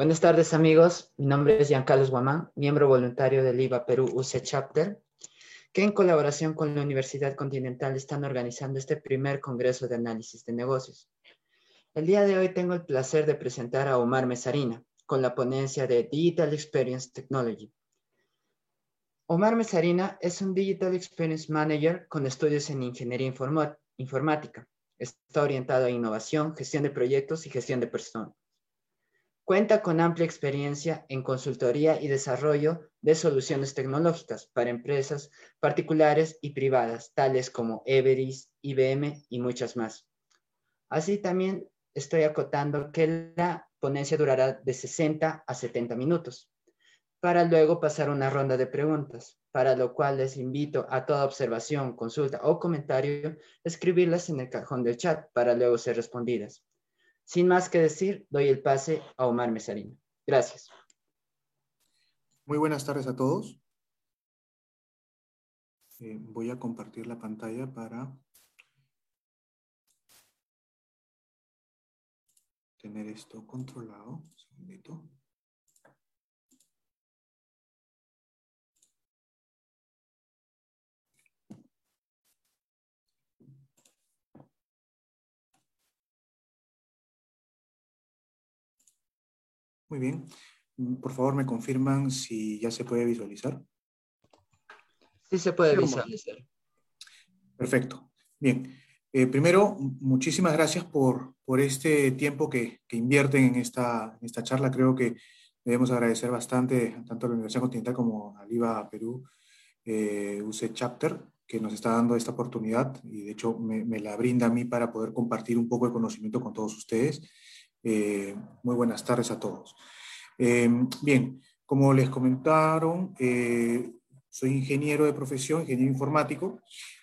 Buenas tardes amigos, mi nombre es Giancarlos Guamán, miembro voluntario del IVA Perú UC Chapter, que en colaboración con la Universidad Continental están organizando este primer Congreso de Análisis de Negocios. El día de hoy tengo el placer de presentar a Omar Mesarina con la ponencia de Digital Experience Technology. Omar Mesarina es un Digital Experience Manager con estudios en Ingeniería Informática. Está orientado a innovación, gestión de proyectos y gestión de personas. Cuenta con amplia experiencia en consultoría y desarrollo de soluciones tecnológicas para empresas particulares y privadas, tales como Everis, IBM y muchas más. Así también estoy acotando que la ponencia durará de 60 a 70 minutos, para luego pasar una ronda de preguntas, para lo cual les invito a toda observación, consulta o comentario, escribirlas en el cajón del chat para luego ser respondidas. Sin más que decir, doy el pase a Omar Mesarino. Gracias. Muy buenas tardes a todos. Eh, voy a compartir la pantalla para tener esto controlado. Un segundito. Muy bien. Mm, por favor, me confirman si ya se puede visualizar. Sí, se puede visualizar. Perfecto. Bien. Eh, primero, muchísimas gracias por, por este tiempo que, que invierten en esta, en esta charla. Creo que debemos agradecer bastante tanto a la Universidad Continental como a IVA Perú, eh, UC Chapter, que nos está dando esta oportunidad y de hecho me, me, la brinda a mí para poder compartir un poco de conocimiento con todos ustedes. Eh, muy buenas tardes a todos. Eh, bien, como les comentaron, eh, soy ingeniero de profesión, ingeniero informático.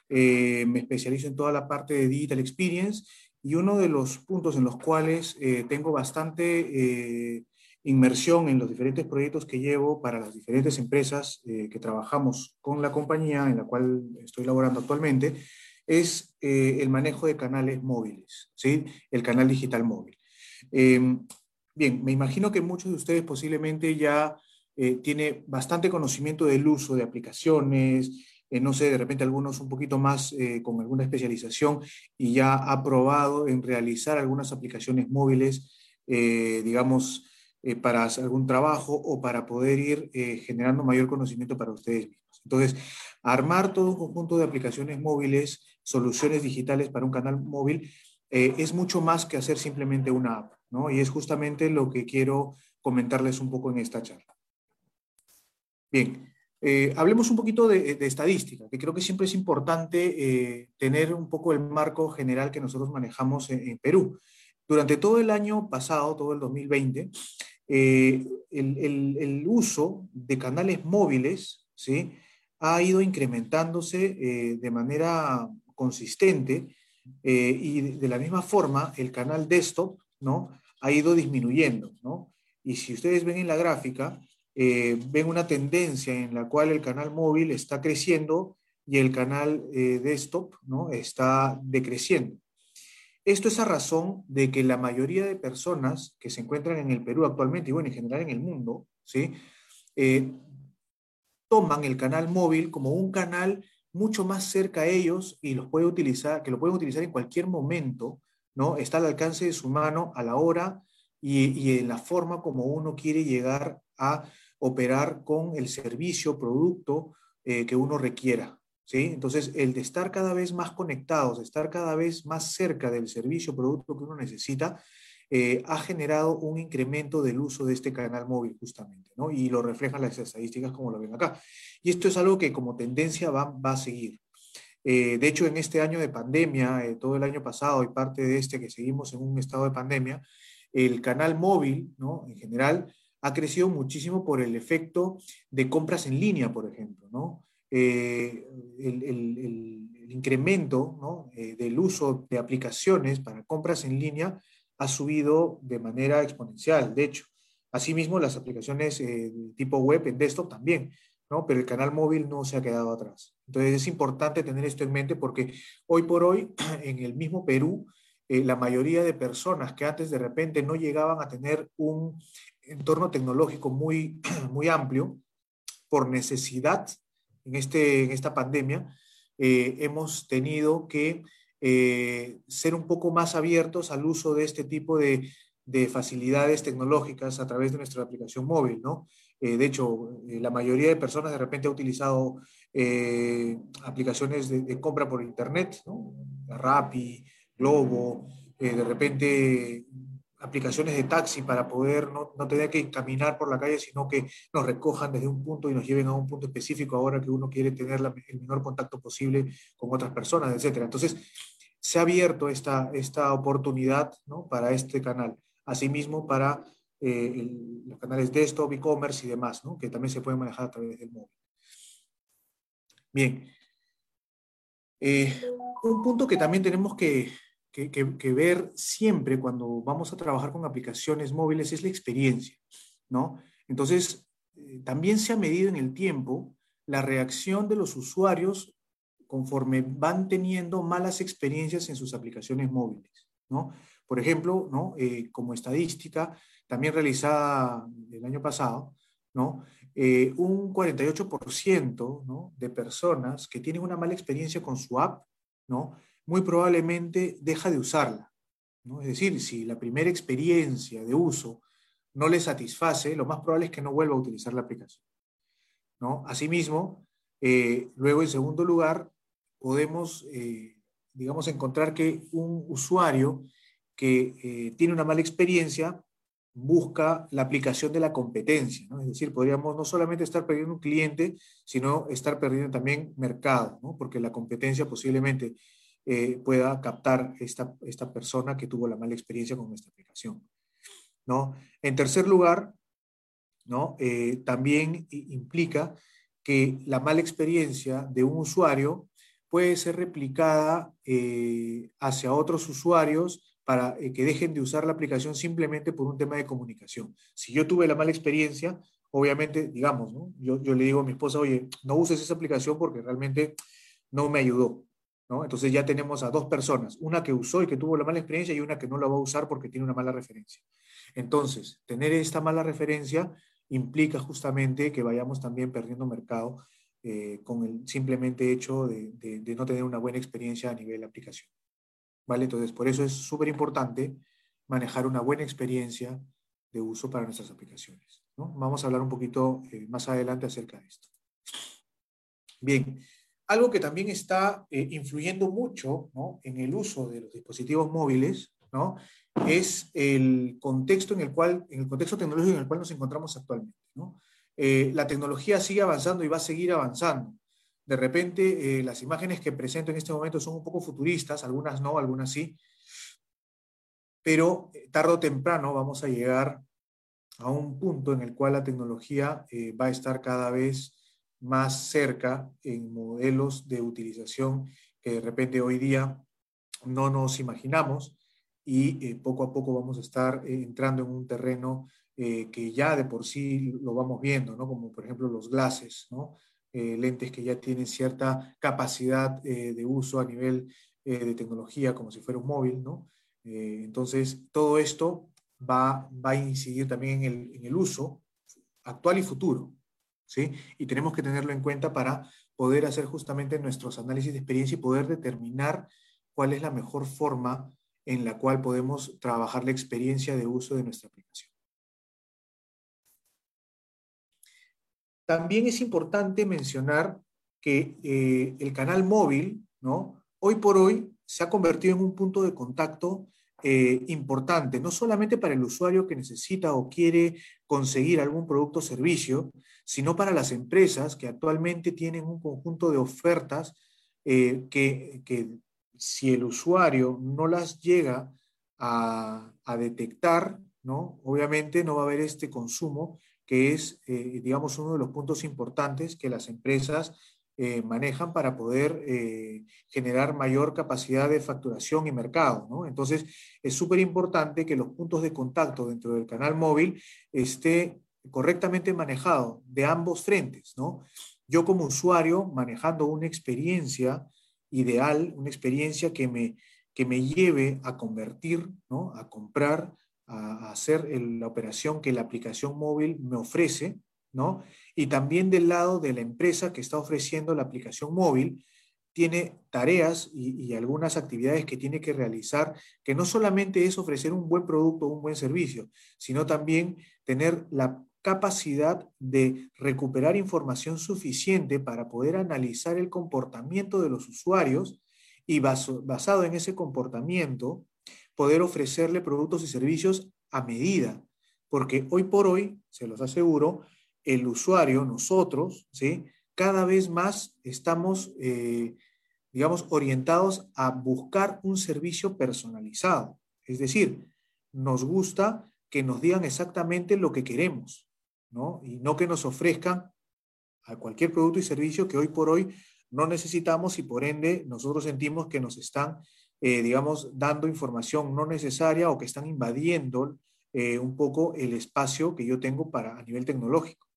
me especializo en toda la parte de Digital Experience y uno de los puntos en los cuales tengo bastante inmersión en los diferentes proyectos que llevo para las diferentes empresas que trabajamos con la compañía en la cual estoy laborando actualmente, es el manejo de canales móviles, ¿sí? el canal digital móvil. Em, bien, me imagino que muchos de ustedes posiblemente ya eh, tiene bastante conocimiento del uso de aplicaciones, eh, no sé, de repente algunos un poquito más eh, con alguna especialización y ya ha probado en realizar algunas aplicaciones móviles, digamos, para algún trabajo o para poder ir generando mayor conocimiento para ustedes mismos. Entonces, armar todo un conjunto de aplicaciones móviles, soluciones digitales para un canal móvil, es mucho más que hacer simplemente una app. Y es justamente lo que quiero comentarles un poco en esta charla. Bien, eh, hablemos un poquito de, estadística, que creo que siempre es importante eh, tener un poco el marco general que nosotros manejamos en, Perú. Durante todo el año pasado, todo el 2020, eh, el, uso de canales móviles ¿sí? ha ido incrementándose de manera consistente y de la misma forma el canal desktop ¿no? Ha ido disminuyendo, ¿no? Y si ustedes ven en la gráfica, eh, ven una tendencia en la cual el canal móvil está creciendo y el canal eh, desktop, ¿no? Está decreciendo. Esto es a razón de que la mayoría de personas que se encuentran en el Perú actualmente, y bueno, en general en el mundo, ¿sí? Eh, toman el canal móvil como un canal mucho más cerca a ellos y los puede utilizar, que lo pueden utilizar en cualquier momento, ¿no? Está al alcance de su mano a la hora y, en la forma como uno quiere llegar a operar con el servicio, producto eh, que uno requiera. ¿sí? Entonces, el de estar cada vez más conectados, de estar cada vez más cerca del servicio, producto que uno necesita, eh, ha generado un incremento del uso de este canal móvil justamente, ¿no? Y lo reflejan las estadísticas como lo ven acá. Y esto es algo que como tendencia va, va a seguir. Eh, de hecho, en este año de pandemia, eh, todo el año pasado y parte de este que seguimos en un estado de pandemia, el canal móvil, ¿no? En general, ha crecido muchísimo por el efecto de compras en línea, por ejemplo, ¿no? Eh, el, incremento ¿no? del uso de aplicaciones para compras en línea ha subido de manera exponencial, de hecho. Asimismo, las aplicaciones tipo web en desktop también. ¿No? Pero el canal móvil no se ha quedado atrás. Entonces es importante tener esto en mente porque hoy por hoy, en el mismo Perú, eh, la mayoría de personas que antes de repente no llegaban a tener un entorno tecnológico muy, muy amplio, por necesidad en, este, en esta pandemia, eh, hemos tenido que eh, ser un poco más abiertos al uso de este tipo de, de facilidades tecnológicas a través de nuestra aplicación móvil, ¿no? Eh, de hecho, la mayoría de personas de repente ha utilizado aplicaciones de, compra por internet, ¿no? Rappi, Globo, de repente aplicaciones de taxi para poder no, no, tener que caminar por la calle, sino que nos recojan desde un punto y nos lleven a un punto específico ahora que uno quiere tener el menor contacto posible con otras personas, etc. Entonces, se ha abierto esta, esta oportunidad para este canal. Asimismo, para eh, los canales desktop, e-commerce y demás, ¿no? que también se pueden manejar a través del móvil. Bien. Eh, un punto que también tenemos que, que, ver siempre cuando vamos a trabajar con aplicaciones móviles es la experiencia, ¿no? Entonces, eh, también se ha medido en el tiempo la reacción de los usuarios conforme van teniendo malas experiencias en sus aplicaciones móviles, ¿no? Por ejemplo, ¿no? Eh, como estadística, también realizada el año pasado, ¿no? Eh, un 48% ¿no? de personas que tienen una mala experiencia con su app, ¿no? muy probablemente deja de usarla. ¿no? Es decir, si la primera experiencia de uso no le satisface, lo más probable es que no vuelva a utilizar la aplicación. ¿no? Asimismo, eh, luego en segundo lugar, podemos, eh, digamos, encontrar que un usuario que tiene una mala experiencia busca la aplicación de la competencia. ¿no? Es decir, podríamos no solamente estar perdiendo un cliente, sino estar perdiendo también mercado, porque la competencia posiblemente eh, pueda captar esta, esta persona que tuvo la mala experiencia con nuestra aplicación. ¿no? En tercer lugar, ¿no? Eh, también implica que la mala experiencia de un usuario puede ser replicada eh, hacia otros usuarios para que dejen de usar la aplicación simplemente por un tema de comunicación. Si yo tuve la mala experiencia, obviamente, digamos, ¿no? yo, le digo a mi esposa, oye, no uses esa aplicación porque realmente no me ayudó. Entonces ya tenemos a dos personas, una que usó y que tuvo la mala experiencia y una que no la va a usar porque tiene una mala referencia. Entonces, tener esta mala referencia implica justamente que vayamos también perdiendo mercado eh, con el simplemente hecho de, no tener una buena experiencia a nivel de aplicación. Entonces, por eso es súper importante manejar una buena experiencia de uso para nuestras aplicaciones. Vamos a hablar un poquito eh, más adelante acerca de esto. Bien, algo que también está eh, influyendo mucho en el uso de los dispositivos móviles es el contexto en el cual, en el contexto tecnológico en el cual nos encontramos actualmente. Eh, la tecnología sigue avanzando y va a seguir avanzando. De repente, eh, las imágenes que presento en este momento son un poco futuristas, algunas no, algunas sí, pero tarde o temprano vamos a llegar a un punto en el cual la tecnología va a estar cada vez más cerca en modelos de utilización que de repente hoy día no nos imaginamos y eh, poco a poco vamos a estar eh, entrando en un terreno eh, que ya de por sí lo vamos viendo, ¿no? como por ejemplo los glases, ¿no? Lentes que ya tienen cierta capacidad de uso a nivel de tecnología como si fuera un móvil. ¿no? entonces, todo esto va, va a incidir también en el, en el uso actual y futuro. ¿sí? Y tenemos que tenerlo en cuenta para poder hacer justamente nuestros análisis de experiencia y poder determinar cuál es la mejor forma en la cual podemos trabajar la experiencia de uso de nuestra aplicación. También es importante mencionar que eh, el canal móvil, ¿no? Hoy por hoy se ha convertido en un punto de contacto eh, importante, no solamente para el usuario que necesita o quiere conseguir algún producto o servicio, sino para las empresas que actualmente tienen un conjunto de ofertas eh, que, si el usuario no las llega a, detectar, ¿no? obviamente no va a haber este consumo que es, eh, digamos, uno de los puntos importantes que las empresas eh, manejan para poder eh, generar mayor capacidad de facturación y mercado. ¿no? Entonces, es súper importante que los puntos de contacto dentro del canal móvil esté correctamente manejado de ambos frentes. ¿no? Yo como usuario manejando una experiencia ideal, una experiencia que me, que me lleve a convertir, ¿no? a comprar a, hacer la operación que la aplicación móvil me ofrece, ¿no? Y también del lado de la empresa que está ofreciendo la aplicación móvil, tiene tareas y, algunas actividades que tiene que realizar, que no solamente es ofrecer un buen producto o un buen servicio, sino también tener la capacidad de recuperar información suficiente para poder analizar el comportamiento de los usuarios y basado en ese comportamiento, poder ofrecerle productos y servicios a medida. Porque hoy por hoy, se los aseguro, el usuario, nosotros, ¿sí? cada vez más estamos, eh, digamos, orientados a buscar un servicio personalizado. Es decir, nos gusta que nos digan exactamente lo que queremos. Y no que nos ofrezcan a cualquier producto y servicio que hoy por hoy no necesitamos y por ende nosotros sentimos que nos están, eh, digamos, dando información no necesaria o que están invadiendo eh, un poco el espacio que yo tengo para a nivel tecnológico,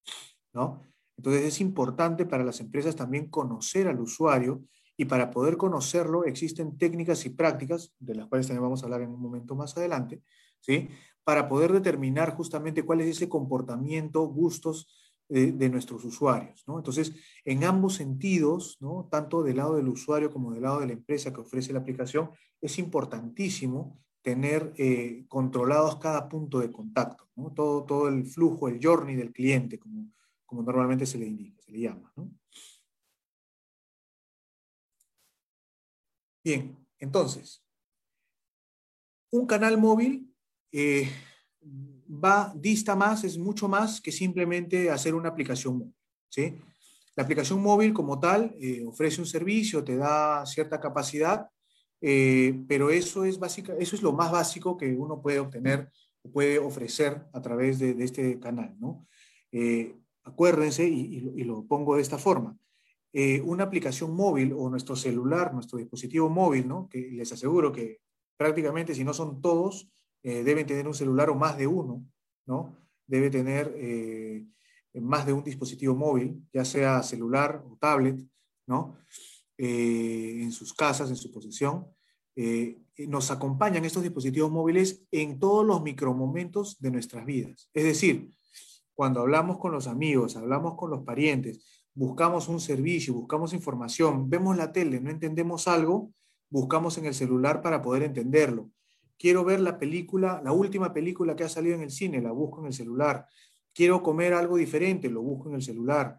¿no? Entonces es importante para las empresas también conocer al usuario y para poder conocerlo existen técnicas y prácticas, de las cuales también vamos a hablar en un momento más adelante, ¿sí? para poder determinar justamente cuál es ese comportamiento, gustos de, nuestros usuarios. ¿no? Entonces, en ambos sentidos, ¿no? tanto del lado del usuario como del lado de la empresa que ofrece la aplicación, es importantísimo tener eh, controlados cada punto de contacto, ¿no? todo, todo el flujo, el journey del cliente, como, como normalmente se le indica, se le llama. ¿no? Bien, entonces, un canal móvil eh, va, dista más, es mucho más que simplemente hacer una aplicación móvil. ¿sí? La aplicación móvil como tal eh, ofrece un servicio, te da cierta capacidad, eh, pero eso es, básica, eso es lo más básico que uno puede obtener puede ofrecer a través de, este canal. ¿no? acuérdense, y, lo, pongo de esta forma, una aplicación móvil o nuestro celular, nuestro dispositivo móvil, ¿no? que les aseguro que prácticamente si no son todos, eh, deben tener un celular o más de uno, ¿no? Debe tener eh, más de un dispositivo móvil, ya sea celular o tablet, ¿no? Eh, en sus casas, en su posesión. nos acompañan estos dispositivos móviles en todos los micromomentos de nuestras vidas. Es decir, cuando hablamos con los amigos, hablamos con los parientes, buscamos un servicio, buscamos información, vemos la tele, no entendemos algo, buscamos en el celular para poder entenderlo quiero ver la película, la última película que ha salido en el cine, la busco en el celular, quiero comer algo diferente, lo busco en el celular,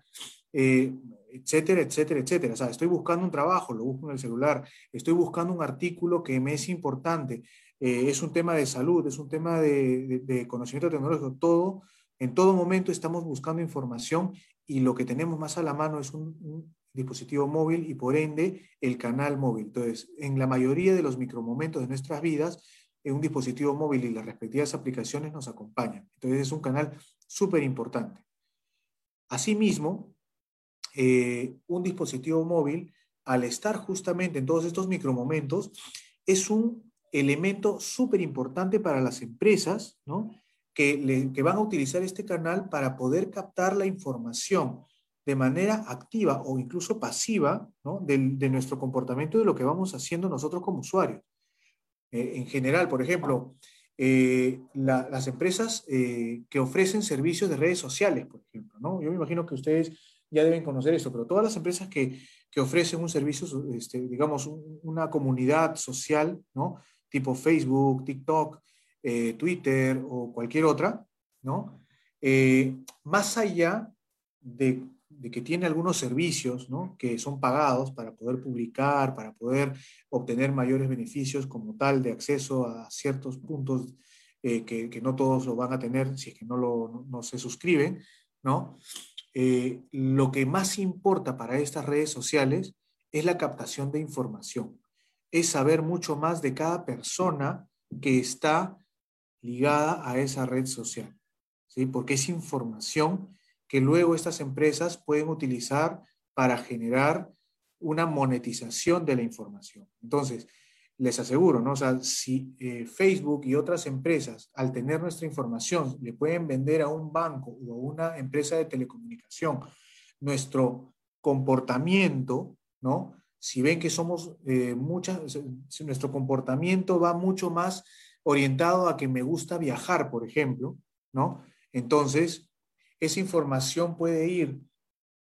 eh, etcétera, etcétera, etcétera. O sea, estoy buscando un trabajo, lo busco en el celular, estoy buscando un artículo que me es importante, eh, es un tema de salud, es un tema de, conocimiento tecnológico, todo, en todo momento estamos buscando información y lo que tenemos más a la mano es un dispositivo móvil y por ende el canal móvil. Entonces, en la mayoría de los micromomentos de nuestras vidas, en un dispositivo móvil y las respectivas aplicaciones nos acompañan. Entonces es un canal súper importante. Asimismo, eh, un dispositivo móvil, al estar justamente en todos estos micromomentos, es un elemento súper importante para las empresas, ¿no? Que, que, van a utilizar este canal para poder captar la información de manera activa o incluso pasiva ¿no? de, de nuestro comportamiento de lo que vamos haciendo nosotros como usuarios. Eh, en general, por ejemplo, eh, las empresas eh, que ofrecen servicios de redes sociales, por ejemplo, ¿no? Yo me imagino que ustedes ya deben conocer esto, pero todas las empresas que, que ofrecen un servicio, este, digamos, una comunidad social, ¿no? Tipo Facebook, TikTok, Twitter o cualquier otra, ¿no? más allá de de que tiene algunos servicios que son pagados para poder publicar, para poder obtener mayores beneficios como tal de acceso a ciertos puntos eh, que, no todos lo van a tener si es que no, se suscriben, ¿no? Eh, lo que más importa para estas redes sociales es la captación de información, es saber mucho más de cada persona que está ligada a esa red social, ¿sí? porque es información que luego estas empresas pueden utilizar para generar una monetización de la información. Entonces, les aseguro, ¿no? Si eh, Facebook y otras empresas, al tener nuestra información, le pueden vender a un banco o a una empresa de telecomunicación nuestro comportamiento, ¿no? Si ven que somos eh, muchas, si nuestro comportamiento va mucho más orientado a que me gusta viajar, por ejemplo, ¿no? Entonces, esa información puede ir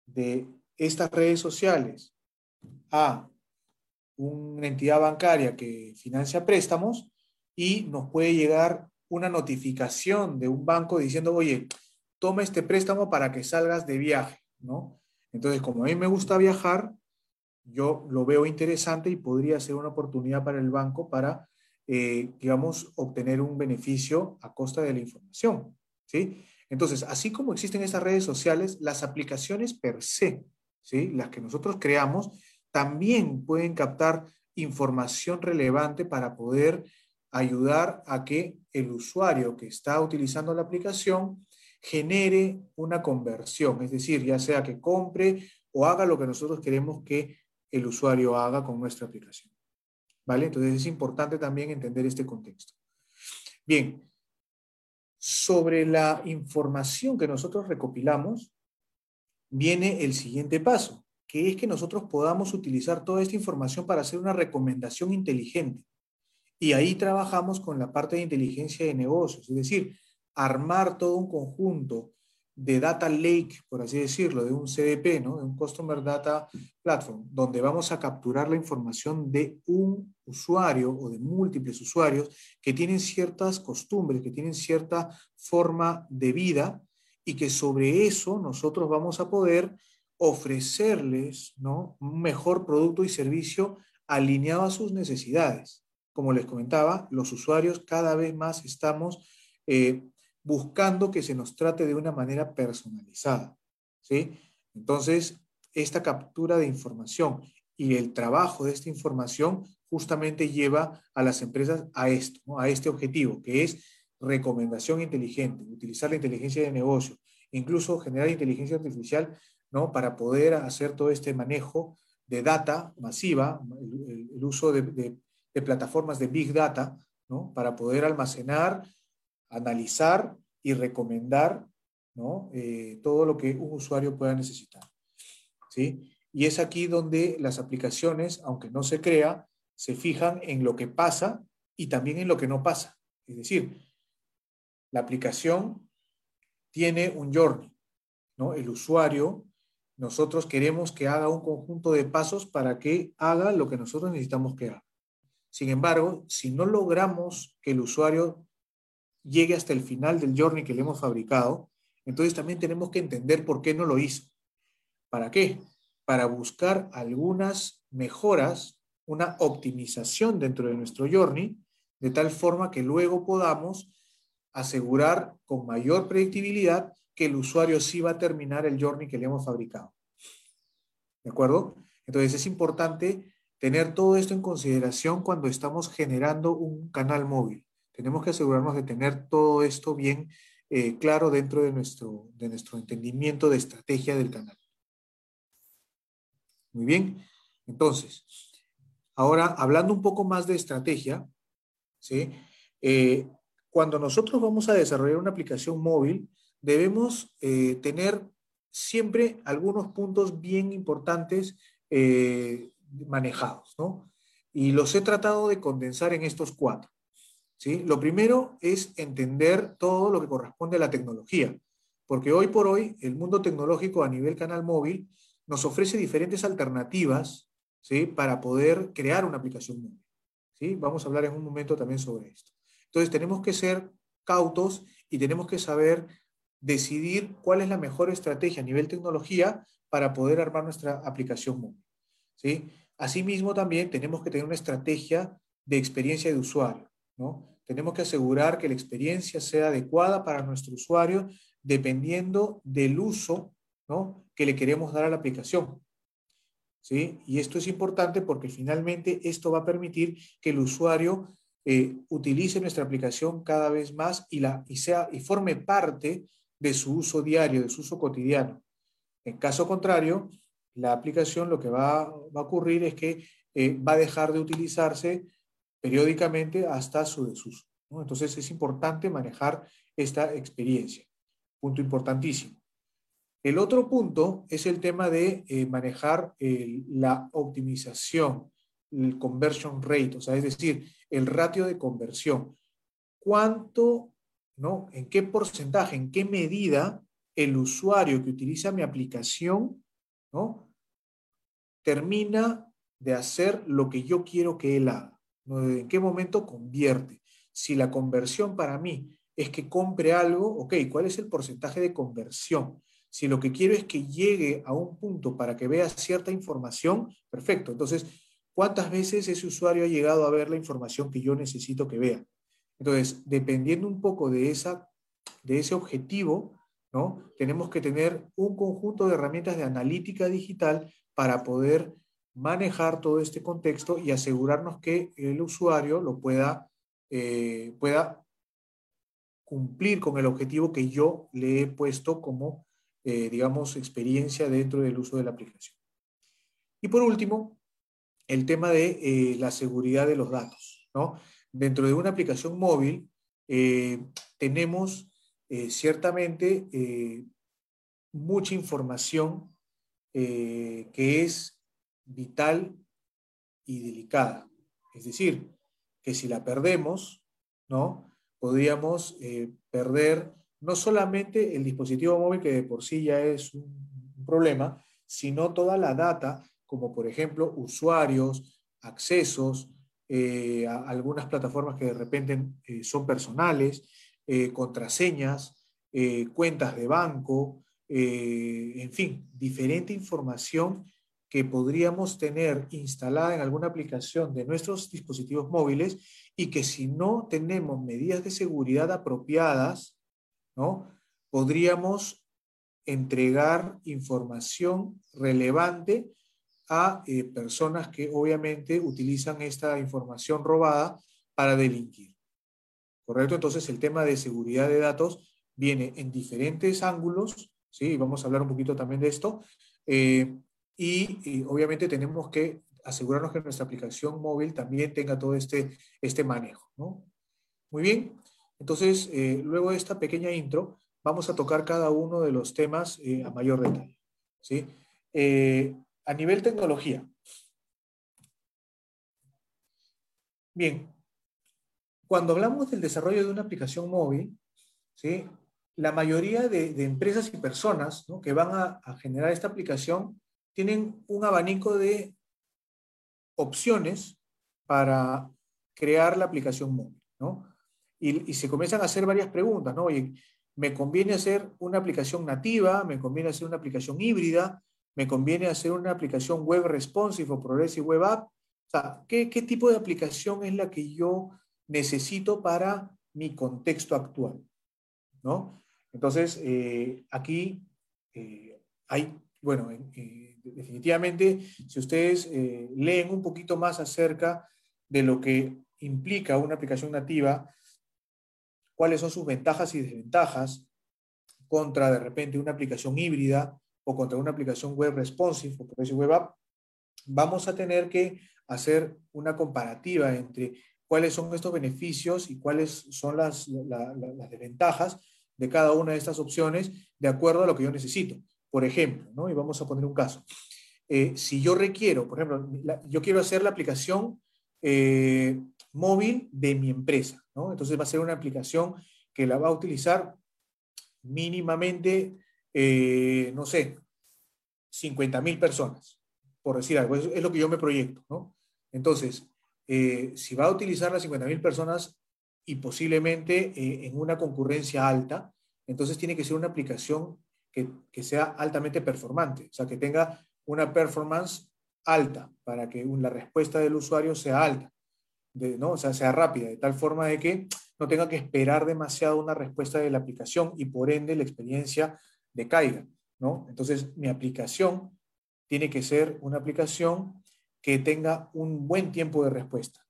de estas redes sociales a una entidad bancaria que financia préstamos y nos puede llegar una notificación de un banco diciendo, oye, toma este préstamo para que salgas de viaje, ¿no? Entonces, como a mí me gusta viajar, yo lo veo interesante y podría ser una oportunidad para el banco para, eh, digamos, obtener un beneficio a costa de la información, ¿sí? Entonces, así como existen estas redes sociales, las aplicaciones per se, ¿sí? Las que nosotros creamos, también pueden captar información relevante para poder ayudar a que el usuario que está utilizando la aplicación genere una conversión, es decir, ya sea que compre o haga lo que nosotros queremos que el usuario haga con nuestra aplicación. ¿Vale? Entonces es importante también entender este contexto. Bien, sobre la información que nosotros recopilamos, viene el siguiente paso, que es que nosotros podamos utilizar toda esta información para hacer una recomendación inteligente. Y ahí trabajamos con la parte de inteligencia de negocios, es decir, armar todo un conjunto de data lake, por así decirlo, de un CDP, ¿no? de un Customer Data Platform, donde vamos a capturar la información de un usuario o de múltiples usuarios que tienen ciertas costumbres, que tienen cierta forma de vida y que sobre eso nosotros vamos a poder ofrecerles ¿no? un mejor producto y servicio alineado a sus necesidades. Como les comentaba, los usuarios cada vez más estamos eh, buscando que se nos trate de una manera personalizada. ¿sí? Entonces, esta captura de información y el trabajo de esta información justamente lleva a las empresas a esto, a este objetivo, que es recomendación inteligente, utilizar la inteligencia de negocio, incluso generar inteligencia artificial ¿no? para poder hacer todo este manejo de data masiva, el, uso de, de, plataformas de Big Data, ¿no? para poder almacenar analizar y recomendar ¿no? Eh, todo lo que un usuario pueda necesitar. ¿sí? Y es aquí donde las aplicaciones, aunque no se crea, se fijan en lo que pasa y también en lo que no pasa. Es decir, la aplicación tiene un journey, ¿no? El usuario, nosotros queremos que haga un conjunto de pasos para que haga lo que nosotros necesitamos que haga. Sin embargo, si no logramos que el usuario llegue hasta el final del journey que le hemos fabricado, entonces también tenemos que entender por qué no lo hizo. ¿Para qué? Para buscar algunas mejoras, una optimización dentro de nuestro journey, de tal forma que luego podamos asegurar con mayor predictibilidad que el usuario sí va a terminar el journey que le hemos fabricado. ¿De acuerdo? Entonces es importante tener todo esto en consideración cuando estamos generando un canal móvil. Tenemos que asegurarnos de tener todo esto bien eh, claro dentro de nuestro, de nuestro entendimiento de estrategia del canal. Muy bien. Entonces, ahora hablando un poco más de estrategia. Eh, cuando nosotros vamos a desarrollar una aplicación móvil, debemos eh, tener siempre algunos puntos bien importantes manejados, ¿no? Y los he tratado de condensar en estos cuatro. ¿Sí? Lo primero es entender todo lo que corresponde a la tecnología, porque hoy por hoy el mundo tecnológico a nivel canal móvil nos ofrece diferentes alternativas ¿sí? para poder crear una aplicación móvil. ¿sí? Vamos a hablar en un momento también sobre esto. Entonces tenemos que ser cautos y tenemos que saber decidir cuál es la mejor estrategia a nivel tecnología para poder armar nuestra aplicación móvil. ¿sí? Asimismo, también tenemos que tener una estrategia de experiencia de usuario. Tenemos que asegurar que la experiencia sea adecuada para nuestro usuario dependiendo del uso que le queremos dar a la aplicación. ¿Sí? Y esto es importante porque finalmente esto va a permitir que el usuario eh, utilice nuestra aplicación cada vez más y, la, y, sea, y forme parte de su uso diario, de su uso cotidiano. En caso contrario, la aplicación lo que va, a ocurrir es que eh, va a dejar de utilizarse periódicamente hasta su desuso. Entonces es importante manejar esta experiencia. Punto importantísimo. El otro punto es el tema de eh, manejar la optimización, el conversion rate, o sea, es decir, el ratio de conversión. cuánto, ¿no? En qué porcentaje, en qué medida el usuario que utiliza mi aplicación, ¿no? Termina de hacer lo que yo quiero que él haga. ¿En qué momento convierte? Si la conversión para mí es que compre algo, ok, ¿cuál es el porcentaje de conversión? Si lo que quiero es que llegue a un punto para que vea cierta información, perfecto. Entonces, ¿cuántas veces ese usuario ha llegado a ver la información que yo necesito que vea? Entonces, dependiendo un poco de, esa, de ese objetivo, ¿no? tenemos que tener un conjunto de herramientas de analítica digital para poder manejar todo este contexto y asegurarnos que el usuario lo pueda, eh, pueda cumplir con el objetivo que yo le he puesto como, eh, digamos, experiencia dentro del uso de la aplicación. Y por último, el tema de eh, la seguridad de los datos. ¿no? Dentro de una aplicación móvil tenemos ciertamente mucha información que es vital y delicada. Es decir, que si la perdemos, ¿no? Podríamos eh, perder no solamente el dispositivo móvil, que de por sí ya es un, problema, sino toda la data, como por ejemplo usuarios, accesos, eh, a algunas plataformas que de repente eh, son personales, contraseñas, cuentas de banco, en fin, diferente información que podríamos tener instalada en alguna aplicación de nuestros dispositivos móviles y que si no tenemos medidas de seguridad apropiadas, ¿no? podríamos entregar información relevante a eh, personas que obviamente utilizan esta información robada para delinquir. ¿Correcto? Entonces el tema de seguridad de datos viene en diferentes ángulos, ¿sí? Vamos a hablar un poquito también de esto. Eh, y, obviamente tenemos que asegurarnos que nuestra aplicación móvil también tenga todo este, este manejo. ¿no? Muy bien, entonces eh, luego de esta pequeña intro vamos a tocar cada uno de los temas eh, a mayor detalle. ¿sí? Eh, a nivel tecnología. Bien, cuando hablamos del desarrollo de una aplicación móvil, ¿sí? la mayoría de, empresas y personas que van a generar esta aplicación tienen un abanico de opciones para crear la aplicación móvil, ¿no? Y, se comienzan a hacer varias preguntas, ¿no? Oye, ¿me conviene hacer una aplicación nativa? ¿Me conviene hacer una aplicación híbrida? ¿Me conviene hacer una aplicación web responsive o progressive web app? O sea, ¿qué, tipo de aplicación es la que yo necesito para mi contexto actual? ¿No? Entonces, eh, aquí eh, hay, bueno, eh, definitivamente, si ustedes eh, leen un poquito más acerca de lo que implica una aplicación nativa, cuáles son sus ventajas y desventajas contra de repente una aplicación híbrida o contra una aplicación web responsive o web app, vamos a tener que hacer una comparativa entre cuáles son estos beneficios y cuáles son las, las desventajas de cada una de estas opciones de acuerdo a lo que yo necesito. Por ejemplo, ¿no? y vamos a poner un caso. Eh, si yo requiero, por ejemplo, yo quiero hacer la aplicación eh, móvil de mi empresa, ¿no? Entonces va a ser una aplicación que la va a utilizar mínimamente, eh, no sé, 50 mil personas, por decir algo. Es, lo que yo me proyecto, ¿no? Entonces, si va a utilizar las 50 mil personas y posiblemente en una concurrencia alta, entonces tiene que ser una aplicación que, sea altamente performante, o sea, que tenga una performance alta para que la respuesta del usuario sea alta, ¿no? o sea, sea rápida, de tal forma de que no tenga que esperar demasiado una respuesta de la aplicación y por ende la experiencia decaiga. ¿no? Entonces, mi aplicación tiene que ser una aplicación que tenga un buen tiempo de respuesta.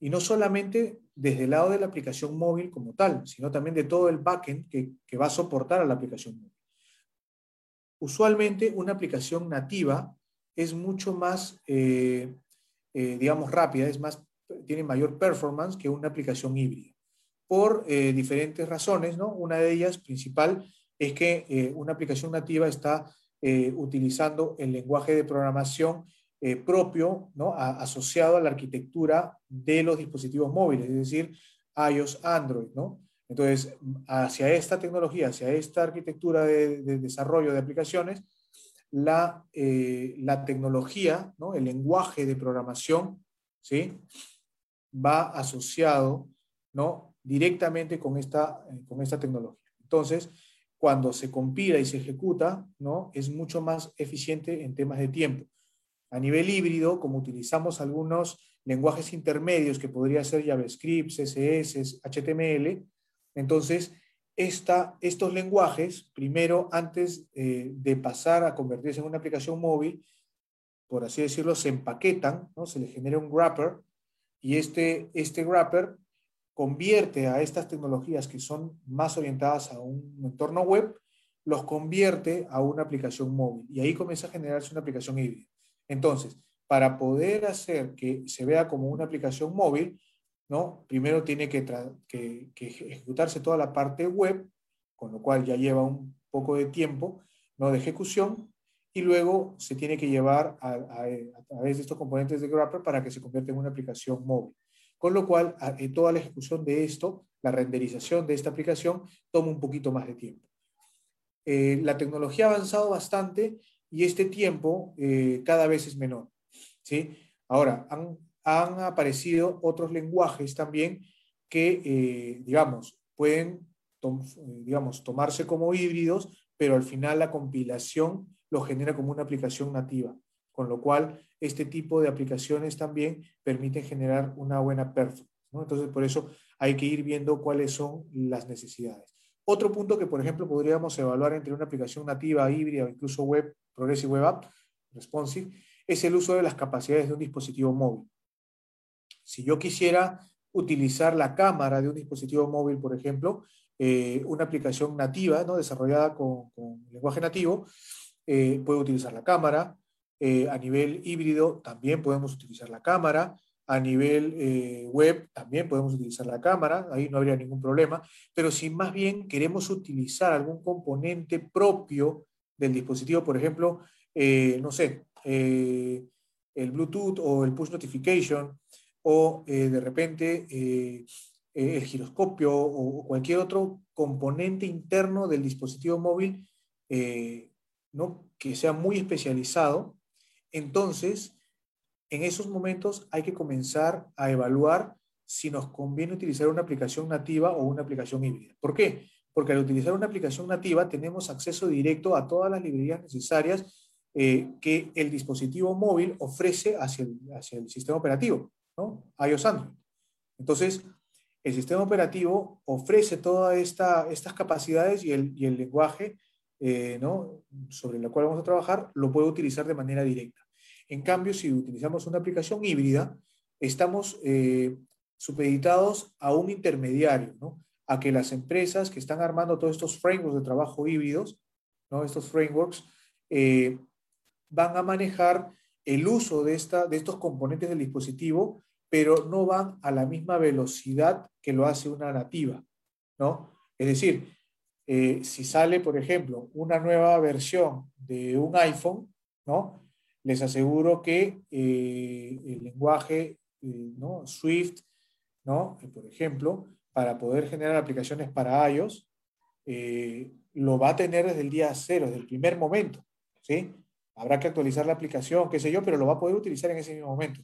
Y no solamente desde el lado de la aplicación móvil como tal, sino también de todo el backend que, que va a soportar a la aplicación móvil usualmente una aplicación nativa es mucho más, eh, eh, digamos, rápida, es más, tiene mayor performance que una aplicación híbrida, por eh, diferentes razones, ¿no? Una de ellas principal es que una aplicación nativa está utilizando el lenguaje de programación propio, ¿no? asociado a la arquitectura de los dispositivos móviles, es decir, iOS, Android, ¿no? Entonces, hacia esta tecnología, hacia esta arquitectura de, desarrollo de aplicaciones, la, eh, la tecnología, ¿no? el lenguaje de programación, ¿sí? va asociado ¿no? directamente con esta, con esta tecnología. Entonces, cuando se compila y se ejecuta, ¿no? es mucho más eficiente en temas de tiempo. A nivel híbrido, como utilizamos algunos lenguajes intermedios que podría ser JavaScript, CSS, HTML, entonces estos lenguajes, primero, antes eh, de pasar a convertirse en una aplicación móvil, por así decirlo, se empaquetan, ¿no? se le genera un wrapper y este, este wrapper convierte a estas tecnologías que son más orientadas a un entorno web, los convierte a una aplicación móvil y ahí comienza a generarse una aplicación híbrida. Entonces, para poder hacer que se vea como una aplicación móvil, ¿no? Primero tiene que, ejecutarse toda la parte web, con lo cual ya lleva un poco de tiempo ¿no? de ejecución, y luego se tiene que llevar a, través de estos componentes de Grapper para que se convierta en una aplicación móvil. Con lo cual, toda la ejecución de esto, la renderización de esta aplicación, toma un poquito más de tiempo. Eh, la tecnología ha avanzado bastante y este tiempo eh, cada vez es menor. ¿sí? Ahora, han, han aparecido otros lenguajes también que, eh, digamos, pueden digamos, tomarse como híbridos, pero al final la compilación lo genera como una aplicación nativa, con lo cual este tipo de aplicaciones también permiten generar una buena performance. Entonces, por eso hay que ir viendo cuáles son las necesidades. Otro punto que, por ejemplo, podríamos evaluar entre una aplicación nativa, híbrida o incluso web, Progressive Web App, responsive, es el uso de las capacidades de un dispositivo móvil. Si yo quisiera utilizar la cámara de un dispositivo móvil, por ejemplo, eh, una aplicación nativa, ¿no? desarrollada con, lenguaje nativo, eh, puedo utilizar la cámara. Eh, a nivel híbrido también podemos utilizar la cámara. A nivel web también podemos utilizar la cámara, ahí no habría ningún problema. Pero si más bien queremos utilizar algún componente propio del dispositivo, por ejemplo, no sé, el Bluetooth o el push notification o eh, de repente eh, eh, el giroscopio o, cualquier otro componente interno del dispositivo móvil ¿no? que sea muy especializado, entonces en esos momentos hay que comenzar a evaluar si nos conviene utilizar una aplicación nativa o una aplicación híbrida. ¿Por qué? Porque al utilizar una aplicación nativa tenemos acceso directo a todas las librerías necesarias que el dispositivo móvil ofrece hacia el, hacia el sistema operativo. ¿No? iOS Android. Entonces, el sistema operativo ofrece todas esta, estas capacidades y el, lenguaje eh, sobre el cual vamos a trabajar lo puede utilizar de manera directa. En cambio, si utilizamos una aplicación híbrida, estamos eh, supeditados a un intermediario, a que las empresas que están armando todos estos frameworks de trabajo híbridos, estos frameworks, eh, van a manejar el uso de, esta, de estos componentes del dispositivo pero no van a la misma velocidad que lo hace una nativa, ¿no? Es decir, eh, si sale, por ejemplo, una nueva versión de un iPhone, ¿no? Les aseguro que eh, el lenguaje, eh, ¿no? Swift, ¿no? Por ejemplo, para poder generar aplicaciones para iOS, lo va a tener desde el día cero, desde el primer momento, ¿sí? Habrá que actualizar la aplicación, qué sé yo, pero lo va a poder utilizar en ese mismo momento.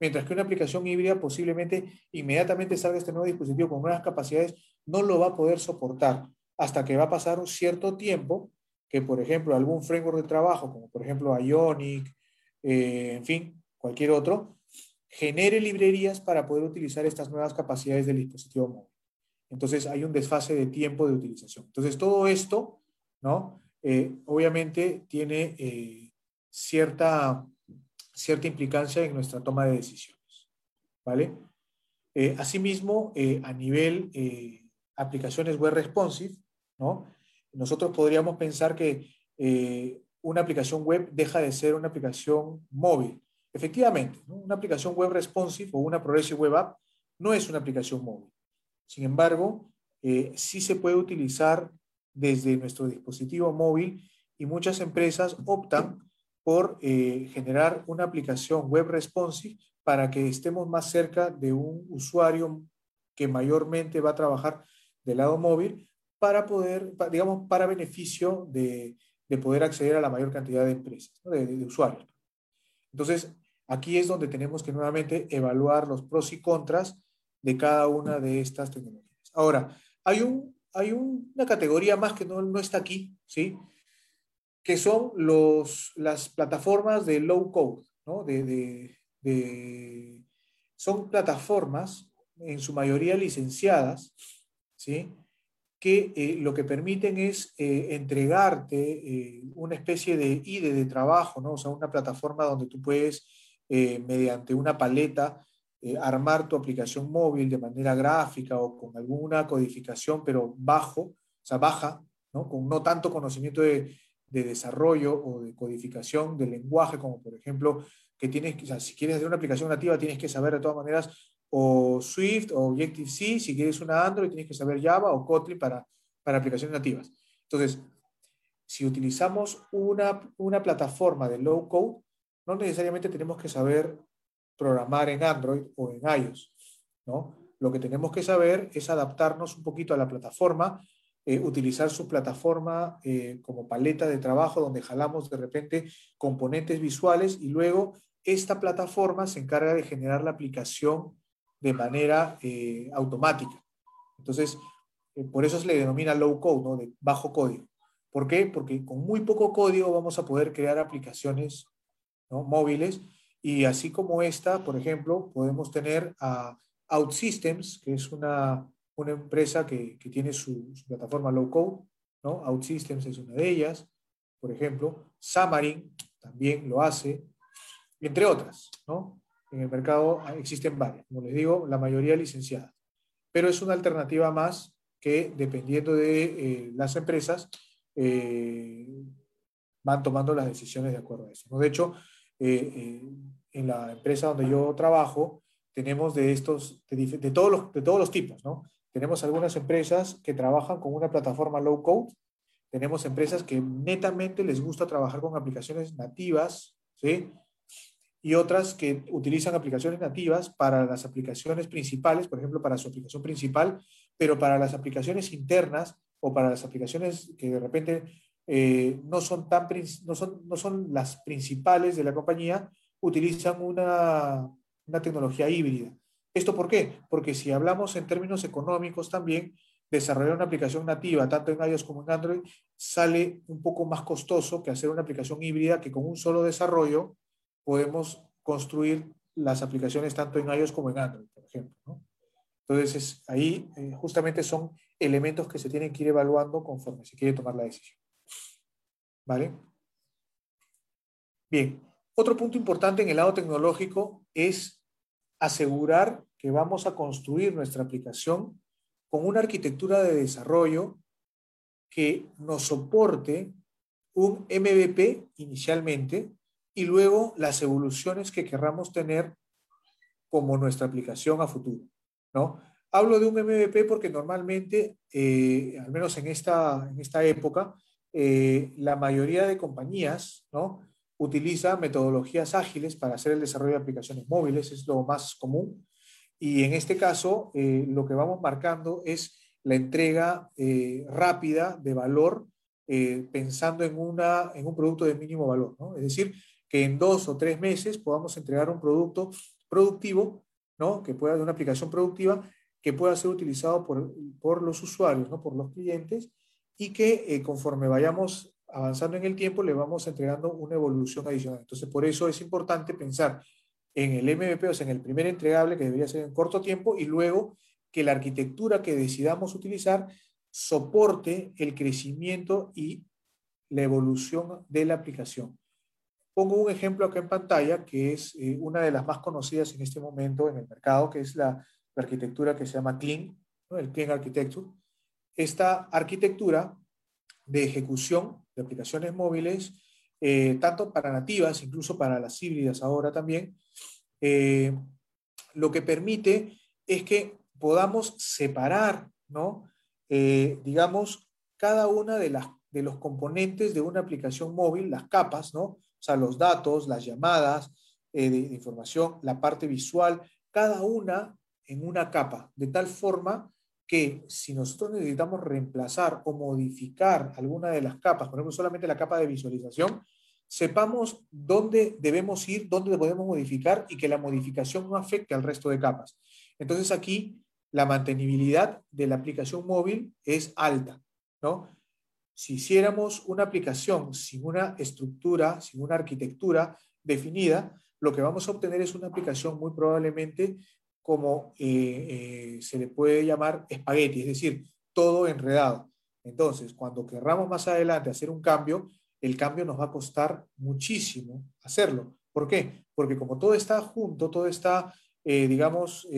Mientras que una aplicación híbrida posiblemente inmediatamente salga este nuevo dispositivo con nuevas capacidades, no lo va a poder soportar hasta que va a pasar un cierto tiempo que, por ejemplo, algún framework de trabajo, como por ejemplo Ionic, eh, en fin, cualquier otro, genere librerías para poder utilizar estas nuevas capacidades del dispositivo móvil. Entonces hay un desfase de tiempo de utilización. Entonces todo esto, ¿no? Eh, obviamente tiene eh, cierta, cierta implicancia en nuestra toma de decisiones. ¿Vale? Eh, asimismo, eh, a nivel eh, aplicaciones web responsive, ¿no? nosotros podríamos pensar que una aplicación web deja de ser una aplicación móvil. Efectivamente, una aplicación web responsive o una progressive web app no es una aplicación móvil. Sin embargo, sí se puede utilizar desde nuestro dispositivo móvil y muchas empresas optan por eh, generar una aplicación web responsive para que estemos más cerca de un usuario que mayormente va a trabajar del lado móvil para poder, digamos, para beneficio de, poder acceder a la mayor cantidad de empresas, de, usuarios. Entonces, aquí es donde tenemos que nuevamente evaluar los pros y contras de cada una de estas tecnologías. Ahora, hay, un, hay una categoría más que no, no está aquí, ¿sí? Que son los, las plataformas de low code, ¿no? de, son plataformas en su mayoría licenciadas, ¿sí? que eh, lo que permiten es eh, entregarte eh, una especie de IDE de trabajo, ¿no? o sea, una plataforma donde tú puedes, mediante una paleta, armar tu aplicación móvil de manera gráfica o con alguna codificación, pero bajo, o sea, baja, ¿no? con no tanto conocimiento de, de desarrollo o de codificación del lenguaje, como por ejemplo, que tienes, o si quieres hacer una aplicación nativa, tienes que saber de todas maneras o Swift o Objective-C, si quieres una Android, tienes que saber Java o Kotlin para, para aplicaciones nativas. Entonces, si utilizamos una, una plataforma de low code, no necesariamente tenemos que saber programar en Android o en iOS, ¿no? Lo que tenemos que saber es adaptarnos un poquito a la plataforma eh, utilizar su plataforma eh, como paleta de trabajo donde jalamos de repente componentes visuales y luego esta plataforma se encarga de generar la aplicación de manera eh, automática. Entonces, por eso se le denomina low code, ¿no? de bajo código. ¿Por qué? Porque con muy poco código vamos a poder crear aplicaciones móviles y así como esta, por ejemplo, podemos tener a OutSystems, que es una una empresa que, que tiene su, plataforma low code, ¿no? OutSystems es una de ellas, por ejemplo. Xamarin también lo hace, entre otras, ¿no? En el mercado existen varias, como les digo, la mayoría licenciadas. Pero es una alternativa más que, dependiendo de eh, las empresas, eh, van tomando las decisiones de acuerdo a eso. ¿no? De hecho, eh, en la empresa donde yo trabajo, tenemos de estos, de, de, todos los, de todos los tipos, ¿no? Tenemos algunas empresas que trabajan con una plataforma low code. Tenemos empresas que netamente les gusta trabajar con aplicaciones nativas, ¿sí? Y otras que utilizan aplicaciones nativas para las aplicaciones principales, por ejemplo, para su aplicación principal, pero para las aplicaciones internas o para las aplicaciones que de repente eh, no, son tan, no, son, no son las principales de la compañía, utilizan una, una tecnología híbrida. ¿Esto por qué? Porque si hablamos en términos económicos también, desarrollar una aplicación nativa, tanto en iOS como en Android, sale un poco más costoso que hacer una aplicación híbrida que con un solo desarrollo podemos construir las aplicaciones tanto en iOS como en Android, por ejemplo. Entonces, ahí eh, justamente son elementos que se tienen que ir evaluando conforme se quiere tomar la decisión. ¿Vale? Bien, otro punto importante en el lado tecnológico es asegurar que vamos a construir nuestra aplicación con una arquitectura de desarrollo que nos soporte un MVP inicialmente y luego las evoluciones que querramos tener como nuestra aplicación a futuro. ¿no? Hablo de un MVP porque normalmente, eh, al menos en esta, en esta época, eh, la mayoría de compañías ¿no? Utiliza metodologías ágiles para hacer el desarrollo de aplicaciones móviles, es lo más común. Y en este caso, eh, lo que vamos marcando es la entrega eh, rápida de valor eh, pensando en, una, en un producto de mínimo valor. ¿no? Es decir, que en dos o tres meses podamos entregar un producto productivo, ¿no? que pueda, una aplicación productiva que pueda ser utilizado por, por los usuarios, ¿no? por los clientes, y que conforme vayamos avanzando en el tiempo, le vamos entregando una evolución adicional. Entonces, por eso es importante pensar en el MVP, o sea, en el primer entregable que debería ser en corto tiempo, y luego que la arquitectura que decidamos utilizar soporte el crecimiento y la evolución de la aplicación. Pongo un ejemplo acá en pantalla, que es eh, una de las más conocidas en este momento en el mercado, que es la, arquitectura que se llama Clean, el Clean Architecture. Esta arquitectura de ejecución de aplicaciones móviles, eh, tanto para nativas, incluso para las híbridas ahora también, eh, lo que permite es que podamos separar, ¿no? Eh, digamos, cada una de, las, de los componentes de una aplicación móvil, las capas, ¿no? O sea, los datos, las llamadas de, información, la parte visual, cada una en una capa, de tal forma que si nosotros necesitamos reemplazar o modificar alguna de las capas, por ejemplo, solamente la capa de visualización, sepamos dónde debemos ir, dónde podemos modificar y que la modificación no afecte al resto de capas. Entonces aquí la mantenibilidad de la aplicación móvil es alta, ¿no? Si hiciéramos una aplicación sin una estructura, sin una arquitectura definida, lo que vamos a obtener es una aplicación muy probablemente como eh, eh, se le puede llamar espagueti, es decir, todo enredado. Entonces, cuando querramos más adelante hacer un cambio, el cambio nos va a costar muchísimo hacerlo. ¿Por qué? Porque como todo está junto, todo está, eh, digamos,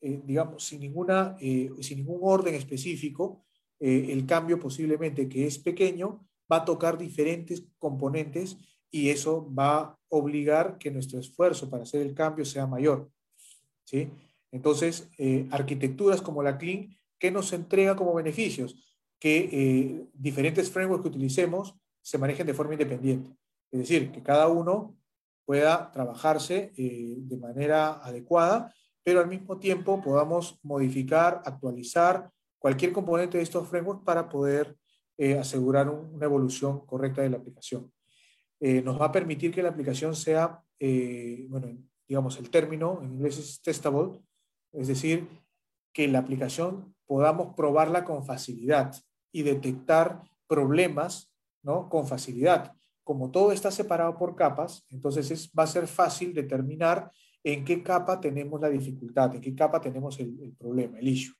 digamos, sin, ninguna, sin ningún orden específico, el cambio posiblemente que es pequeño va a tocar diferentes componentes y eso va a obligar que nuestro esfuerzo para hacer el cambio sea mayor. ¿Sí? Entonces, eh, arquitecturas como la Clean, ¿qué nos entrega como beneficios? Que eh, diferentes frameworks que utilicemos se manejen de forma independiente. Es decir, que cada uno pueda trabajarse eh, de manera adecuada, pero al mismo tiempo podamos modificar, actualizar cualquier componente de estos frameworks para poder asegurar una evolución correcta de la aplicación. nos va a permitir que la aplicación sea, bueno, digamos, el término en inglés es testable, es decir, que la aplicación podamos probarla con facilidad y detectar problemas ¿no? con facilidad. Como todo está separado por capas, entonces es, va a ser fácil determinar en qué capa tenemos la dificultad, en qué capa tenemos el, problema, el issue.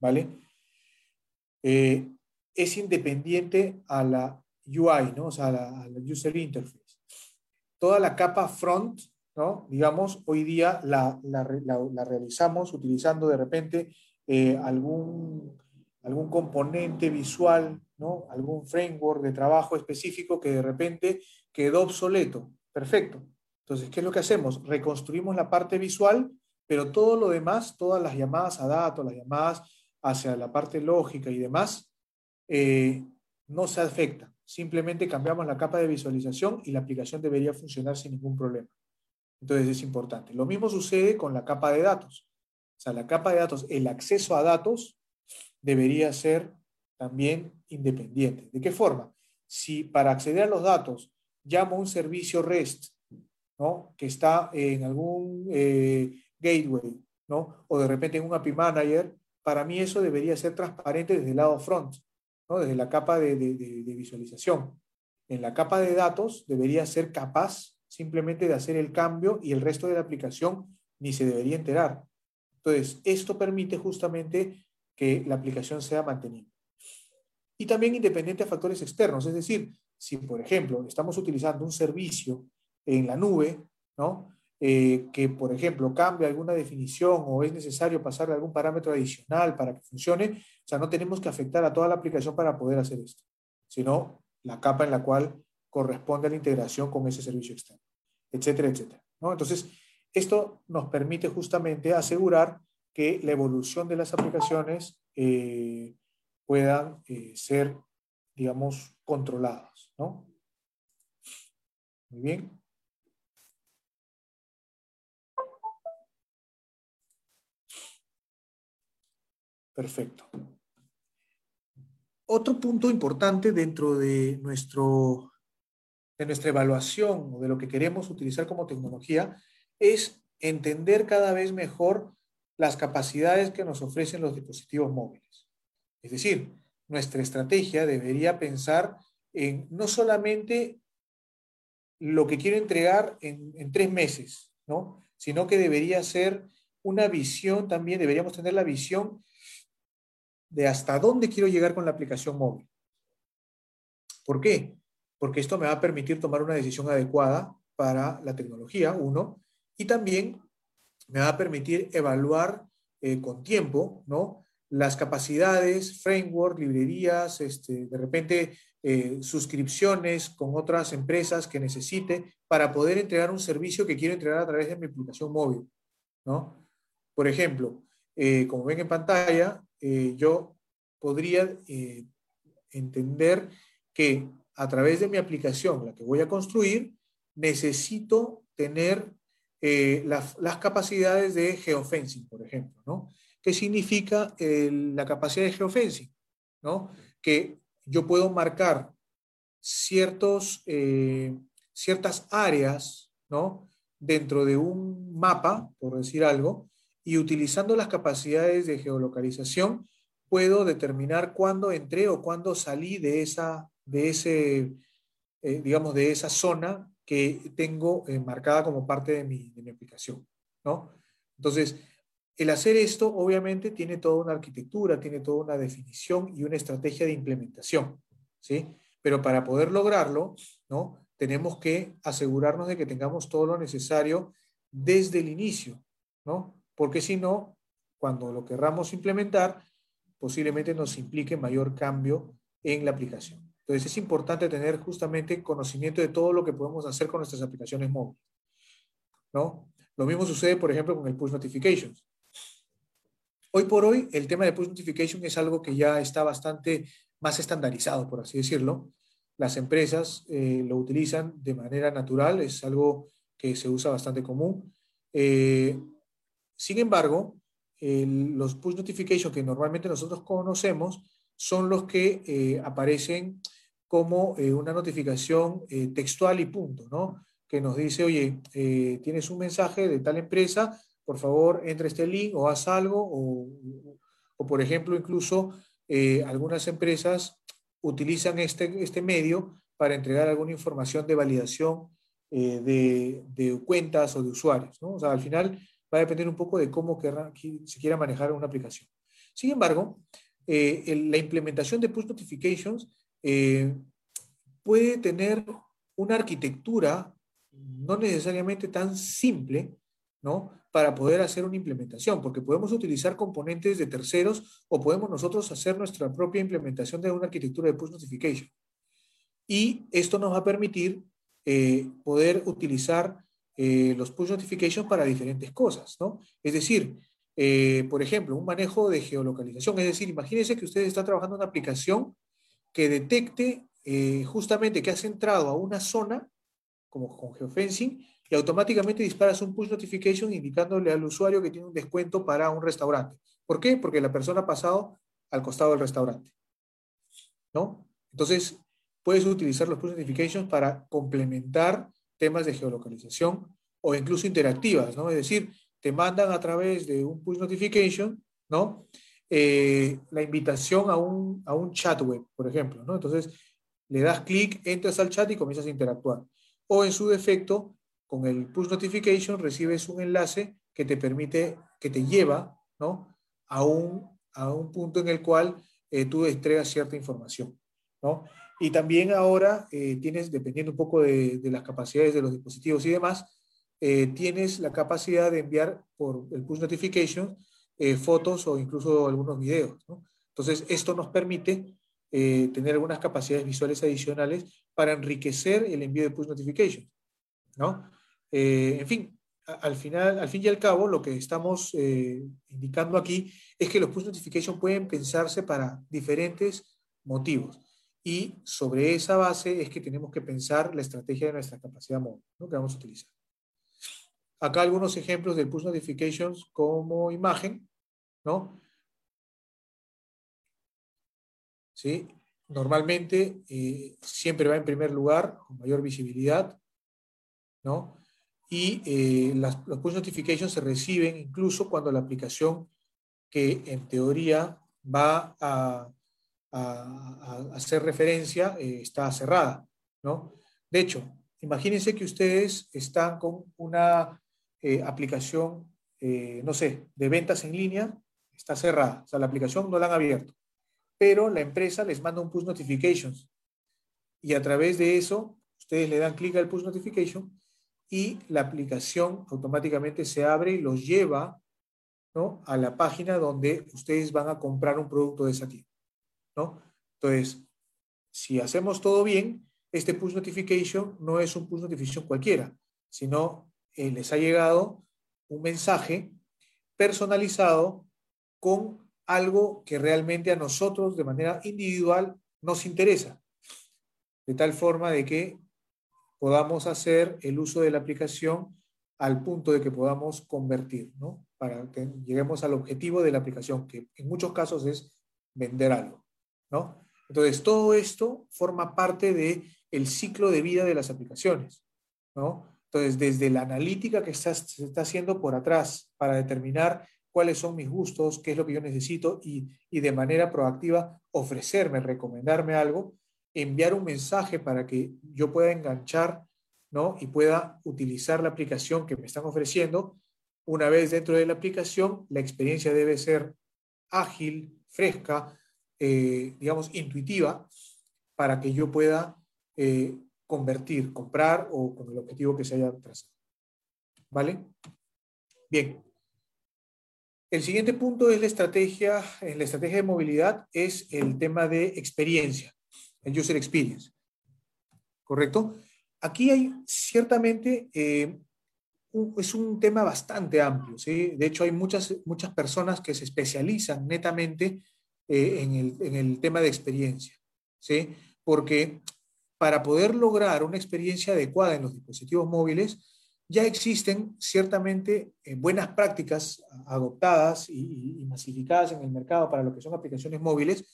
¿Vale? Eh, es independiente a la UI, ¿no? o sea, a la, a la user interface. Toda la capa front Digamos, hoy día la, realizamos utilizando de repente eh, algún, algún componente visual, ¿no? Algún framework de trabajo específico que de repente quedó obsoleto. Perfecto. Entonces, ¿qué es lo que hacemos? Reconstruimos la parte visual, pero todo lo demás, todas las llamadas a datos, las llamadas hacia la parte lógica y demás, eh, no se afecta. Simplemente cambiamos la capa de visualización y la aplicación debería funcionar sin ningún problema. Entonces es importante. Lo mismo sucede con la capa de datos. O sea, la capa de datos, el acceso a datos debería ser también independiente. ¿De qué forma? Si para acceder a los datos llamo a un servicio REST, ¿no? que está en algún eh, gateway, ¿no? o de repente en un API Manager, para mí eso debería ser transparente desde el lado front, ¿no? desde la capa de visualización. En la capa de datos debería ser capaz simplemente de hacer el cambio y el resto de la aplicación ni se debería enterar. Entonces, esto permite justamente que la aplicación sea mantenida. Y también independiente a factores externos, es decir, si por ejemplo estamos utilizando un servicio en la nube, ¿no? Eh, que por ejemplo cambia alguna definición o es necesario pasarle algún parámetro adicional para que funcione, o sea, no tenemos que afectar a toda la aplicación para poder hacer esto, sino la capa en la cual corresponde a la integración con ese servicio externo, etcétera, etcétera. Entonces, esto nos permite justamente asegurar que la evolución de las aplicaciones eh, puedan eh, ser, digamos, controladas. Muy bien. Perfecto. Otro punto importante dentro de nuestro de nuestra evaluación o de lo que queremos utilizar como tecnología es entender cada vez mejor las capacidades que nos ofrecen los dispositivos móviles. Es decir, nuestra estrategia debería pensar en no solamente lo que quiero entregar en, tres meses, ¿no? sino que debería ser una visión también, deberíamos tener la visión de hasta dónde quiero llegar con la aplicación móvil. ¿Por qué? Porque esto me va a permitir tomar una decisión adecuada para la tecnología, uno, y también me va a permitir evaluar eh, con tiempo, ¿no? Las capacidades, framework, librerías, este, de repente eh, suscripciones con otras empresas que necesite para poder entregar un servicio que quiero entregar a través de mi aplicación móvil, ¿no? Por ejemplo, eh, como ven en pantalla, yo podría entender que a través de mi aplicación, la que voy a construir, necesito tener eh, las, capacidades de geofencing, por ejemplo, ¿no? ¿Qué significa la capacidad de geofencing? ¿no? Que yo puedo marcar ciertos, eh, ciertas áreas, ¿no? Dentro de un mapa, por decir algo, y utilizando las capacidades de geolocalización, puedo determinar cuándo entré o cuándo salí de esa, de ese, eh, digamos, de esa zona que tengo eh, marcada como parte de mi, de mi aplicación, ¿no? Entonces, el hacer esto obviamente tiene toda una arquitectura, tiene toda una definición y una estrategia de implementación, ¿sí? Pero para poder lograrlo, ¿no? Tenemos que asegurarnos de que tengamos todo lo necesario desde el inicio, ¿no? Porque si no, cuando lo querramos implementar, posiblemente nos implique mayor cambio en la aplicación. Entonces es importante tener justamente conocimiento de todo lo que podemos hacer con nuestras aplicaciones móviles. ¿no? Lo mismo sucede, por ejemplo, con el push notifications. Hoy por hoy, el tema de push notification es algo que ya está bastante más estandarizado, por así decirlo. Las empresas eh, lo utilizan de manera natural, es algo que se usa bastante común. Eh, sin embargo, los push notifications que normalmente nosotros conocemos son los que eh, aparecen como eh, una notificación eh, textual y punto, ¿no? Que nos dice, oye, tienes un mensaje de tal empresa, por favor, entra este link o haz algo, o, o por ejemplo, incluso algunas empresas utilizan este, este medio para entregar alguna información de validación de, de, cuentas o de usuarios, ¿no? O sea, al final va a depender un poco de cómo se quiera manejar una aplicación. Sin embargo, eh, la implementación de push notifications eh, puede tener una arquitectura no necesariamente tan simple, ¿no? Para poder hacer una implementación, porque podemos utilizar componentes de terceros o podemos nosotros hacer nuestra propia implementación de una arquitectura de push notification. Y esto nos va a permitir eh, poder utilizar eh, los push notifications para diferentes cosas, ¿no? Es decir, eh, por ejemplo, un manejo de geolocalización. Es decir, imagínense que usted está trabajando en una aplicación que detecte eh, justamente que has entrado a una zona, como con geofencing, y automáticamente disparas un push notification indicándole al usuario que tiene un descuento para un restaurante. ¿Por qué? Porque la persona ha pasado al costado del restaurante. ¿No? Entonces, puedes utilizar los push notifications para complementar temas de geolocalización o incluso interactivas, ¿no? Es decir, te mandan a través de un push notification, ¿no? Eh, la invitación a un, a un chat web, por ejemplo, ¿no? Entonces, le das clic, entras al chat y comienzas a interactuar. O en su defecto, con el push notification recibes un enlace que te permite, que te lleva, ¿no? A un, a un punto en el cual eh, tú entregas cierta información, ¿no? Y también ahora eh, tienes, dependiendo un poco de, las capacidades de los dispositivos y demás, tienes la capacidad de enviar por el push notification eh, fotos o incluso algunos videos. Entonces, esto nos permite tener algunas capacidades visuales adicionales para enriquecer el envío de push notification. ¿no? en fin, al final, al fin y al cabo, lo que estamos indicando aquí es que los push notification pueden pensarse para diferentes motivos. Y sobre esa base es que tenemos que pensar la estrategia de nuestra capacidad móvil ¿no? que vamos a utilizar. Acá algunos ejemplos de push notifications como imagen, ¿no? ¿Sí? Normalmente eh, siempre va en primer lugar, con mayor visibilidad, ¿no? Y eh, las, los push notifications se reciben incluso cuando la aplicación que en teoría va a hacer referencia eh, está cerrada, ¿no? De hecho, imagínense que ustedes están con una aplicación, no sé, de ventas en línea, está cerrada, o sea, la aplicación no la han abierto, pero la empresa les manda un push notifications y a través de eso ustedes le dan clic al push notification y la aplicación automáticamente se abre y los lleva ¿no? a la página donde ustedes van a comprar un producto de esa tienda. ¿no? Entonces, si hacemos todo bien, este push notification no es un push notification cualquiera, sino eh, les ha llegado un mensaje personalizado con algo que realmente a nosotros de manera individual nos interesa, de tal forma de que podamos hacer el uso de la aplicación al punto de que podamos convertir, ¿no? Para que lleguemos al objetivo de la aplicación, que en muchos casos es vender algo, ¿no? Entonces, todo esto forma parte del el ciclo de vida de las aplicaciones, ¿no? Entonces, desde la analítica que se está haciendo por atrás para determinar cuáles son mis gustos, qué es lo que yo necesito y, y de manera proactiva ofrecerme, recomendarme algo, enviar un mensaje para que yo pueda enganchar ¿no? y pueda utilizar la aplicación que me están ofreciendo. Una vez dentro de la aplicación, la experiencia debe ser ágil, fresca, eh, digamos, intuitiva, para que yo pueda eh, convertir, comprar o con el objetivo que se haya trazado. ¿Vale? Bien. El siguiente punto es la estrategia, en la estrategia de movilidad es el tema de experiencia, el user experience. ¿Correcto? Aquí hay ciertamente, eh, es un tema bastante amplio, ¿sí? De hecho, hay muchas, muchas personas que se especializan netamente eh, en, el, en, el, tema de experiencia, ¿sí? Porque para poder lograr una experiencia adecuada en los dispositivos móviles, ya existen ciertamente eh, buenas prácticas adoptadas y, y, masificadas en el mercado para lo que son aplicaciones móviles,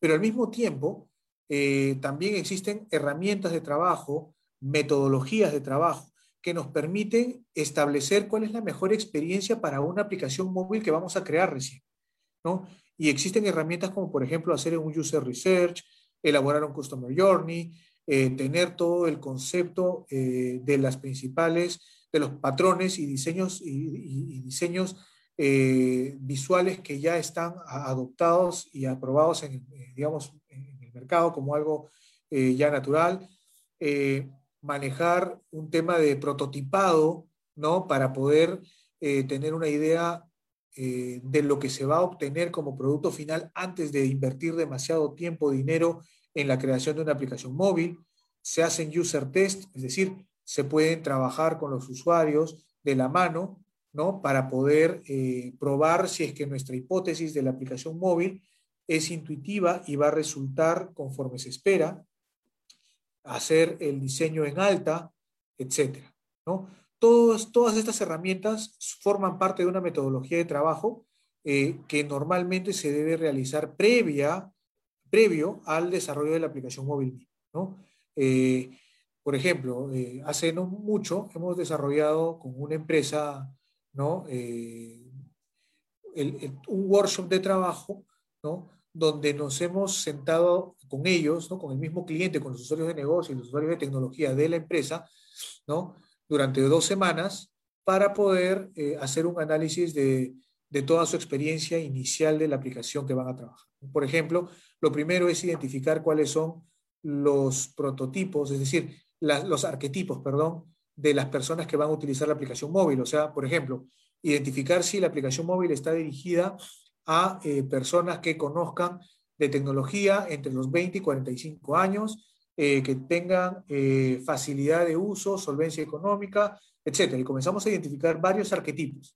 pero al mismo tiempo eh, también existen herramientas de trabajo, metodologías de trabajo que nos permiten establecer cuál es la mejor experiencia para una aplicación móvil que vamos a crear recién. ¿no? Y existen herramientas como, por ejemplo, hacer un user research, elaborar un customer journey, eh, tener todo el concepto eh, de las principales de los patrones y diseños, y, diseños eh, visuales que ya están adoptados y aprobados en, eh, digamos, en el mercado como algo eh, ya natural. manejar un tema de prototipado, ¿no? Para poder tener una idea de lo que se va a obtener como producto final antes de invertir demasiado tiempo, dinero en la creación de una aplicación móvil. Se hacen user test, es decir, se pueden trabajar con los usuarios de la mano, ¿no? Para poder eh, probar si es que nuestra hipótesis de la aplicación móvil es intuitiva y va a resultar conforme se espera, hacer el diseño en alta, etcétera, ¿no? Todas, todas estas herramientas forman parte de una metodología de trabajo eh, que normalmente se debe realizar previa, previo al desarrollo de la aplicación móvil, ¿no? Eh, por ejemplo, eh, hace no mucho hemos desarrollado con una empresa ¿no? Eh, un workshop de trabajo ¿no? donde nos hemos sentado con ellos, ¿no? con el mismo cliente, con los usuarios de negocio y los usuarios de tecnología de la empresa, ¿no? durante dos semanas para poder eh, hacer un análisis de, de toda su experiencia inicial de la aplicación que van a trabajar. Por ejemplo, lo primero es identificar cuáles son los prototipos, es decir, los arquetipos, perdón, de las personas que van a utilizar la aplicación móvil. O sea, por ejemplo, identificar si la aplicación móvil está dirigida a eh, personas que conozcan de tecnología entre los 20 y 45 años, eh, que tengan eh, facilidad de uso, solvencia económica, etc. Y comenzamos a identificar varios arquetipos.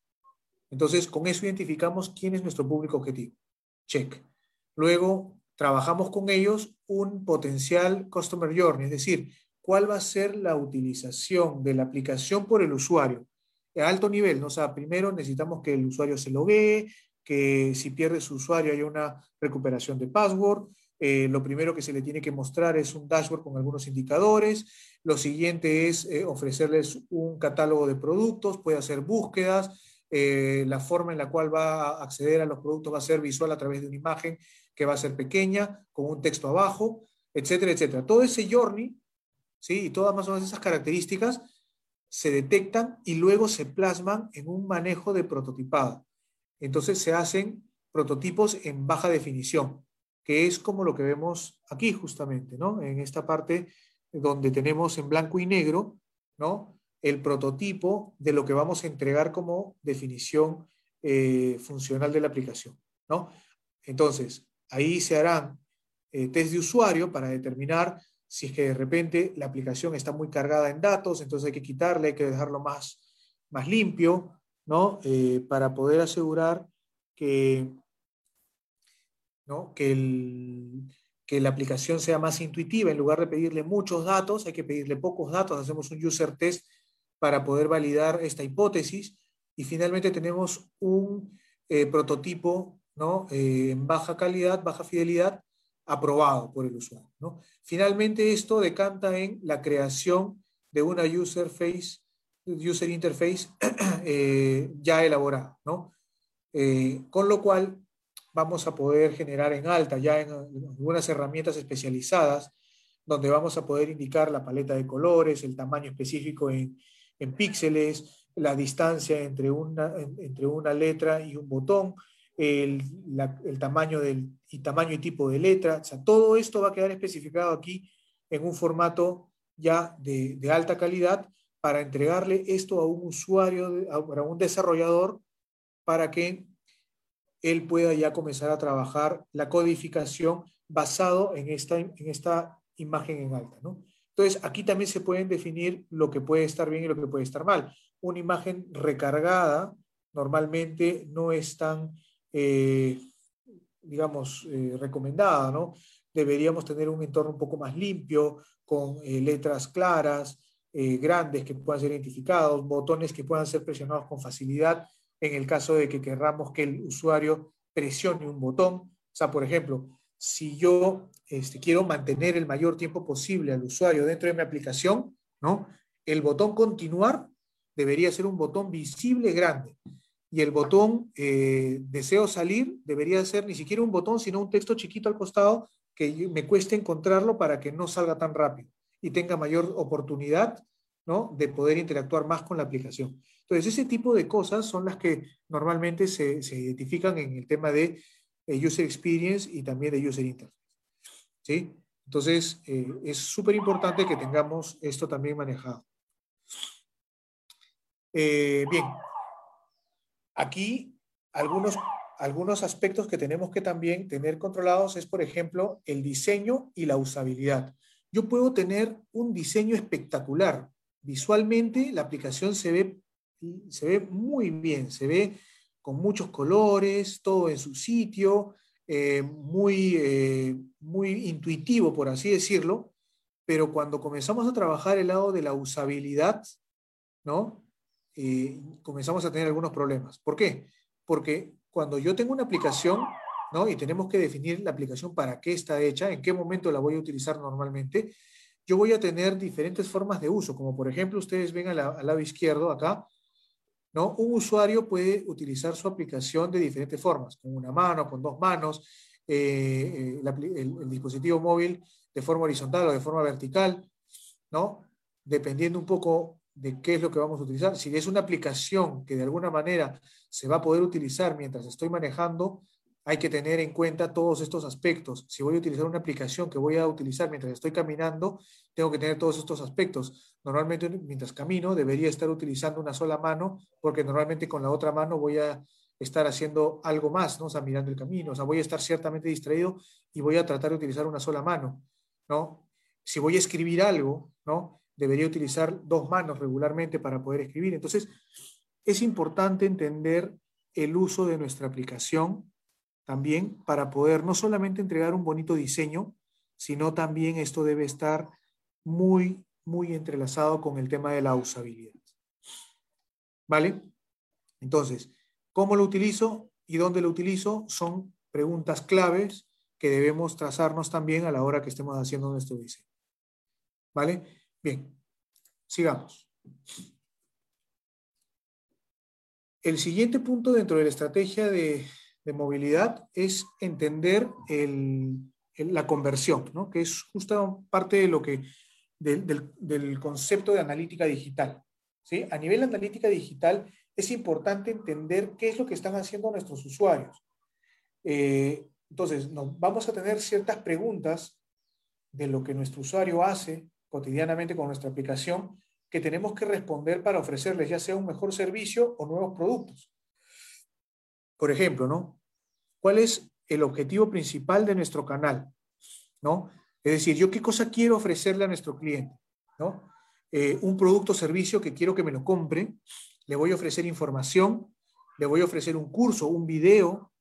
Entonces, con eso identificamos quién es nuestro público objetivo. Check. Luego, trabajamos con ellos un potencial Customer Journey, es decir, cuál va a ser la utilización de la aplicación por el usuario a alto nivel. ¿no? O sea, primero necesitamos que el usuario se lo ve, que si pierde su usuario haya una recuperación de password. Eh, lo primero que se le tiene que mostrar es un dashboard con algunos indicadores. Lo siguiente es eh, ofrecerles un catálogo de productos, puede hacer búsquedas. Eh, la forma en la cual va a acceder a los productos va a ser visual a través de una imagen que va a ser pequeña, con un texto abajo, etcétera, etcétera. Todo ese journey ¿sí? Y todas más o menos esas características se detectan y luego se plasman en un manejo de prototipado. Entonces se hacen prototipos en baja definición, que es como lo que vemos aquí justamente, ¿no? En esta parte donde tenemos en blanco y negro, ¿no? El prototipo de lo que vamos a entregar como definición eh, funcional de la aplicación, ¿no? Entonces, ahí se harán eh, test de usuario para determinar si es que de repente la aplicación está muy cargada en datos, entonces hay que quitarle, hay que dejarlo más, más limpio, ¿no? Eh, para poder asegurar que, ¿no? que, que la aplicación sea más intuitiva. En lugar de pedirle muchos datos, hay que pedirle pocos datos. Hacemos un user test para poder validar esta hipótesis y finalmente tenemos un eh, prototipo ¿no? Eh, en baja calidad, baja fidelidad, aprobado por el usuario. ¿no? Finalmente esto decanta en la creación de una user, face, user interface eh, ya elaborada. ¿no? con lo cual vamos a poder generar en alta ya en algunas herramientas especializadas donde vamos a poder indicar la paleta de colores, el tamaño específico en, en píxeles, la distancia entre una, entre una letra y un botón, el, tamaño del, y tamaño y tipo de letra. O sea, todo esto va a quedar especificado aquí en un formato ya de, alta calidad para entregarle esto a un usuario, a, un desarrollador, para que él pueda ya comenzar a trabajar la codificación basado en esta, en esta imagen en alta. ¿no? Entonces, aquí también se pueden definir lo que puede estar bien y lo que puede estar mal. Una imagen recargada normalmente no es tan, eh, digamos, eh, recomendada, ¿no? Deberíamos tener un entorno un poco más limpio, con eh, letras claras, grandes que puedan ser identificados, botones que puedan ser presionados con facilidad en el caso de que querramos que el usuario presione un botón. O sea, por ejemplo, si yo este, quiero mantener el mayor tiempo posible al usuario dentro de mi aplicación, ¿no? El botón continuar debería ser un botón visible grande. Y el botón eh, deseo salir debería ser ni siquiera un botón, sino un texto chiquito al costado que me cueste encontrarlo para que no salga tan rápido y tenga mayor oportunidad ¿no? de poder interactuar más con la aplicación. Entonces, ese tipo de cosas son las que normalmente se, se identifican en el tema de user experience y también de user interface. ¿Sí? Entonces, eh, es súper importante que tengamos esto también manejado. Eh, bien, aquí algunos, algunos aspectos que tenemos que también tener controlados es, por ejemplo, el diseño y la usabilidad. Yo puedo tener un diseño espectacular. Visualmente la aplicación se ve, se ve muy bien, se ve con muchos colores, todo en su sitio, eh, muy, eh, muy intuitivo, por así decirlo, pero cuando comenzamos a trabajar el lado de la usabilidad, ¿no? Eh, comenzamos a tener algunos problemas. ¿Por qué? Porque cuando yo tengo una aplicación, ¿no? Y tenemos que definir la aplicación para qué está hecha, en qué momento la voy a utilizar normalmente, yo voy a tener diferentes formas de uso, como por ejemplo ustedes ven al lado izquierdo acá, ¿no? Un usuario puede utilizar su aplicación de diferentes formas, con una mano, con dos manos, eh, eh, el, dispositivo móvil de forma horizontal o de forma vertical, ¿no? Dependiendo un poco de qué es lo que vamos a utilizar. Si es una aplicación que de alguna manera se va a poder utilizar mientras estoy manejando, hay que tener en cuenta todos estos aspectos. Si voy a utilizar una aplicación que voy a utilizar mientras estoy caminando, tengo que tener todos estos aspectos. Normalmente mientras camino debería estar utilizando una sola mano porque normalmente con la otra mano voy a estar haciendo algo más, ¿no? O sea, mirando el camino, o sea, voy a estar ciertamente distraído y voy a tratar de utilizar una sola mano, ¿no? Si voy a escribir algo, ¿no? Debería utilizar dos manos regularmente para poder escribir. Entonces, es importante entender el uso de nuestra aplicación también para poder no solamente entregar un bonito diseño, sino también esto debe estar muy, muy entrelazado con el tema de la usabilidad. ¿Vale? Entonces, ¿cómo lo utilizo y dónde lo utilizo? Son preguntas claves que debemos trazarnos también a la hora que estemos haciendo nuestro diseño. ¿Vale? Bien, sigamos. El siguiente punto dentro de la estrategia de, de movilidad es entender la conversión, ¿no? que es justo parte de lo que, del, concepto de analítica digital. ¿sí? A nivel analítica digital es importante entender qué es lo que están haciendo nuestros usuarios. Eh, entonces, vamos a tener ciertas preguntas de lo que nuestro usuario hace cotidianamente con nuestra aplicación que tenemos que responder para ofrecerles ya sea un mejor servicio o nuevos productos. Por ejemplo, ¿no? ¿Cuál es el objetivo principal de nuestro canal? ¿No? Es decir, yo qué cosa quiero ofrecerle a nuestro cliente, ¿no? Eh, un producto o servicio que quiero que me lo compre, le voy a ofrecer información, le voy a ofrecer un curso, un video,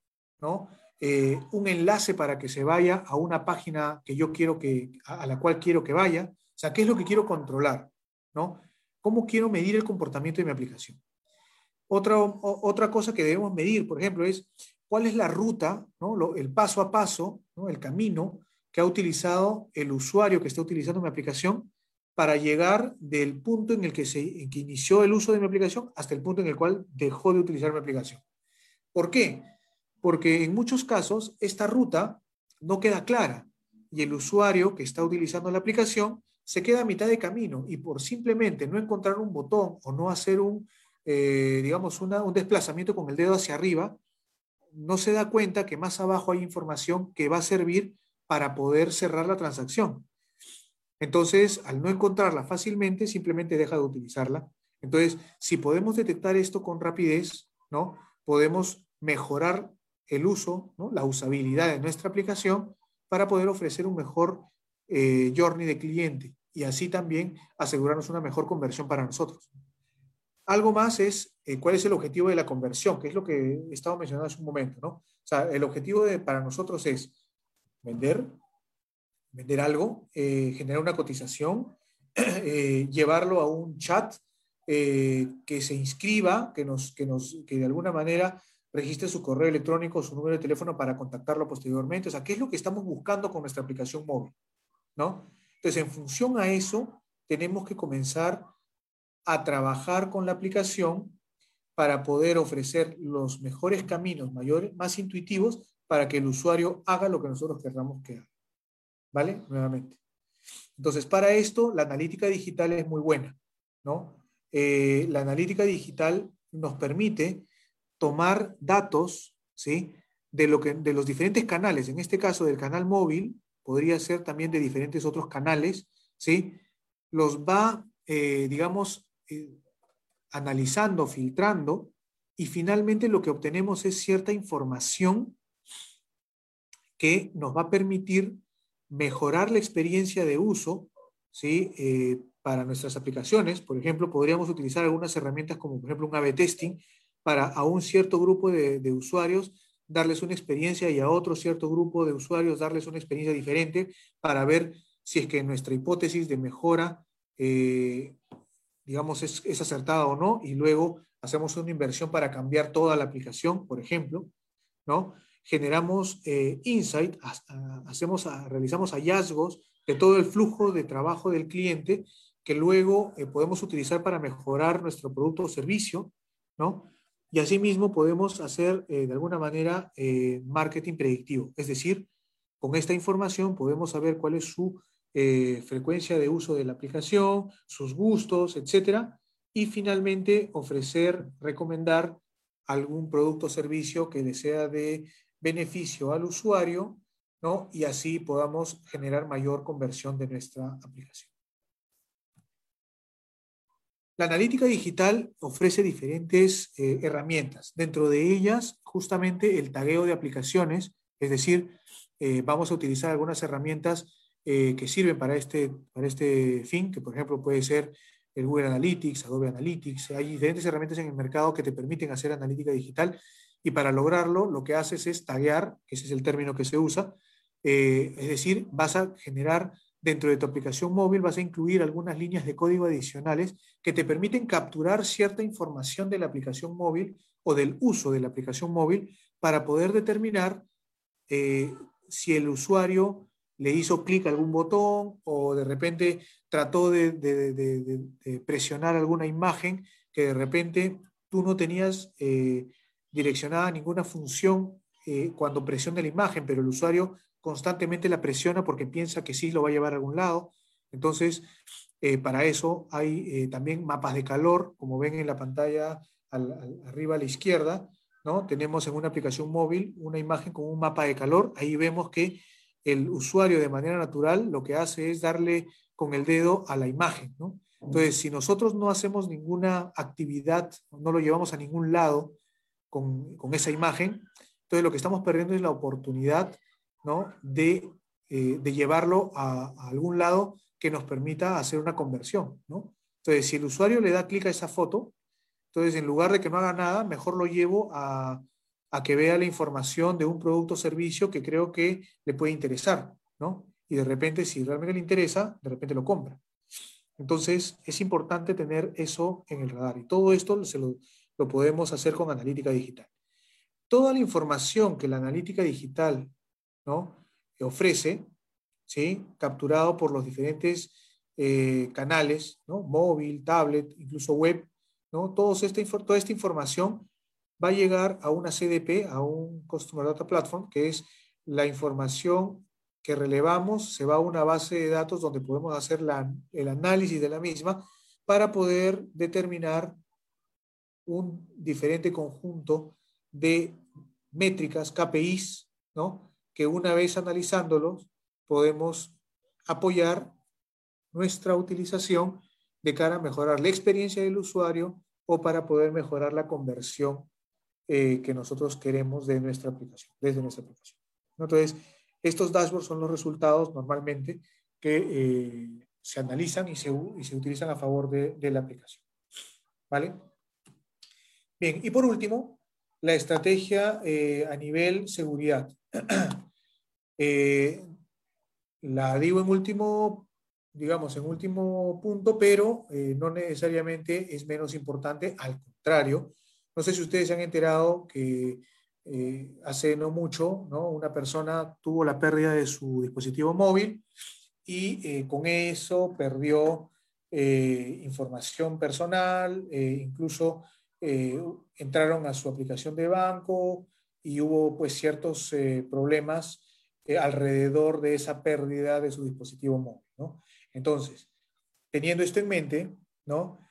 ¿no? Eh, un enlace para que se vaya a una página que yo quiero que, a, la cual quiero que vaya. O sea, ¿qué es lo que quiero controlar? ¿no? ¿Cómo quiero medir el comportamiento de mi aplicación? Otra, otra cosa que debemos medir, por ejemplo, es cuál es la ruta, ¿no? el paso a paso, ¿no? el camino que ha utilizado el usuario que está utilizando mi aplicación para llegar del punto en el que, se, inició el uso de mi aplicación hasta el punto en el cual dejó de utilizar mi aplicación. ¿Por qué? Porque en muchos casos esta ruta no queda clara y el usuario que está utilizando la aplicación se queda a mitad de camino y por simplemente no encontrar un botón o no hacer un, eh, digamos, un desplazamiento con el dedo hacia arriba, no se da cuenta que más abajo hay información que va a servir para poder cerrar la transacción. Entonces, al no encontrarla fácilmente, simplemente deja de utilizarla. Entonces, si podemos detectar esto con rapidez, ¿no? Podemos mejorar el uso, ¿no? la usabilidad de nuestra aplicación para poder ofrecer un mejor eh, journey de cliente y así también asegurarnos una mejor conversión para nosotros. Algo más es eh, cuál es el objetivo de la conversión, que es lo que he estado mencionando hace un momento, ¿no? O sea, el objetivo para nosotros es vender, vender algo, eh, generar una cotización, eh, llevarlo a un chat que se inscriba, que, nos, que, nos, que de alguna manera registre su correo electrónico, su número de teléfono para contactarlo posteriormente. O sea, ¿qué es lo que estamos buscando con nuestra aplicación móvil? ¿No? Entonces, en función a eso, tenemos que comenzar a trabajar con la aplicación para poder ofrecer los mejores caminos, mayores, más intuitivos, para que el usuario haga lo que nosotros querramos que haga. ¿Vale? Nuevamente. Entonces, para esto, la analítica digital es muy buena, ¿no? Eh, la analítica digital nos permite tomar datos, ¿sí? De, lo que, de los diferentes canales, en este caso del canal móvil, podría ser también de diferentes otros canales, ¿sí? Los va, eh, digamos, eh, analizando, filtrando, y finalmente lo que obtenemos es cierta información que nos va a permitir mejorar la experiencia de uso ¿sí? Eh, para nuestras aplicaciones. Por ejemplo, podríamos utilizar algunas herramientas como por ejemplo un A-B testing para a un cierto grupo de, usuarios darles una experiencia y a otro cierto grupo de usuarios darles una experiencia diferente para ver si es que nuestra hipótesis de mejora, eh, digamos, es, acertada o no, y luego hacemos una inversión para cambiar toda la aplicación, por ejemplo, ¿no? generamos eh, insight, hacemos, realizamos hallazgos de todo el flujo de trabajo del cliente que luego eh, podemos utilizar para mejorar nuestro producto o servicio, ¿no? Y asimismo podemos hacer eh, de alguna manera marketing predictivo, es decir, con esta información podemos saber cuál es su frecuencia de uso de la aplicación, sus gustos, etcétera, y finalmente ofrecer, recomendar algún producto o servicio que desea de beneficio al usuario, ¿no? Y así podamos generar mayor conversión de nuestra aplicación. La analítica digital ofrece diferentes eh, herramientas. Dentro de ellas, justamente el tagueo de aplicaciones, es decir, eh, vamos a utilizar algunas herramientas eh, que sirven para este, para este fin, que por ejemplo puede ser el Google Analytics, Adobe Analytics. Hay diferentes herramientas en el mercado que te permiten hacer analítica digital y para lograrlo lo que haces es taguear, ese es el término que se usa, es decir, vas a generar dentro de tu aplicación móvil, vas a incluir algunas líneas de código adicionales que te permiten capturar cierta información de la aplicación móvil o del uso de la aplicación móvil para poder determinar eh, si el usuario le hizo clic a algún botón o de repente trató de, presionar alguna imagen que de repente tú no tenías eh, direccionada ninguna función eh, cuando presiona la imagen, pero el usuario constantemente la presiona porque piensa que sí lo va a llevar a algún lado. Entonces, eh, para eso hay eh, también mapas de calor, como ven en la pantalla arriba a la izquierda, ¿no? Tenemos en una aplicación móvil una imagen con un mapa de calor. Ahí vemos que el usuario de manera natural lo que hace es darle con el dedo a la imagen, ¿no? Entonces, si nosotros no hacemos ninguna actividad, no lo llevamos a ningún lado, con, esa imagen. Entonces lo que estamos perdiendo es la oportunidad ¿no? de, eh, llevarlo a, algún lado que nos permita hacer una conversión. ¿no? Entonces, si el usuario le da clic a esa foto, entonces en lugar de que no haga nada, mejor lo llevo a, que vea la información de un producto o servicio que creo que le puede interesar. Y de repente, si realmente le interesa, de repente lo compra. Entonces, es importante tener eso en el radar y todo esto se lo podemos hacer con analítica digital. Toda la información que la analítica digital ¿no? ofrece, ¿sí? capturado por los diferentes eh, canales, ¿no? móvil, tablet, incluso web, ¿no? Todos esta, toda esta información va a llegar a una CDP, a un Customer Data Platform, que es la información que relevamos, se va a una base de datos donde podemos hacer la, el análisis de la misma para poder determinar un diferente conjunto de métricas, KPIs, ¿no? Que una vez analizándolos podemos apoyar nuestra utilización de cara a mejorar la experiencia del usuario o para poder mejorar la conversión eh, que nosotros queremos de nuestra aplicación, desde nuestra aplicación. Entonces, estos dashboards son los resultados normalmente que eh, se analizan y se, y se, utilizan a favor de, la aplicación. ¿Vale? Bien, y por último, la estrategia eh, a nivel seguridad. Eh, la digo en último, digamos, en último punto, pero eh, no necesariamente es menos importante, al contrario. No sé si ustedes se han enterado que hace no mucho, ¿no? Una persona tuvo la pérdida de su dispositivo móvil y con eso perdió información personal, incluso eh, entraron a su aplicación de banco y hubo pues ciertos eh, problemas eh, alrededor de esa pérdida de su dispositivo móvil, ¿no? Entonces, teniendo esto en mente, ¿no?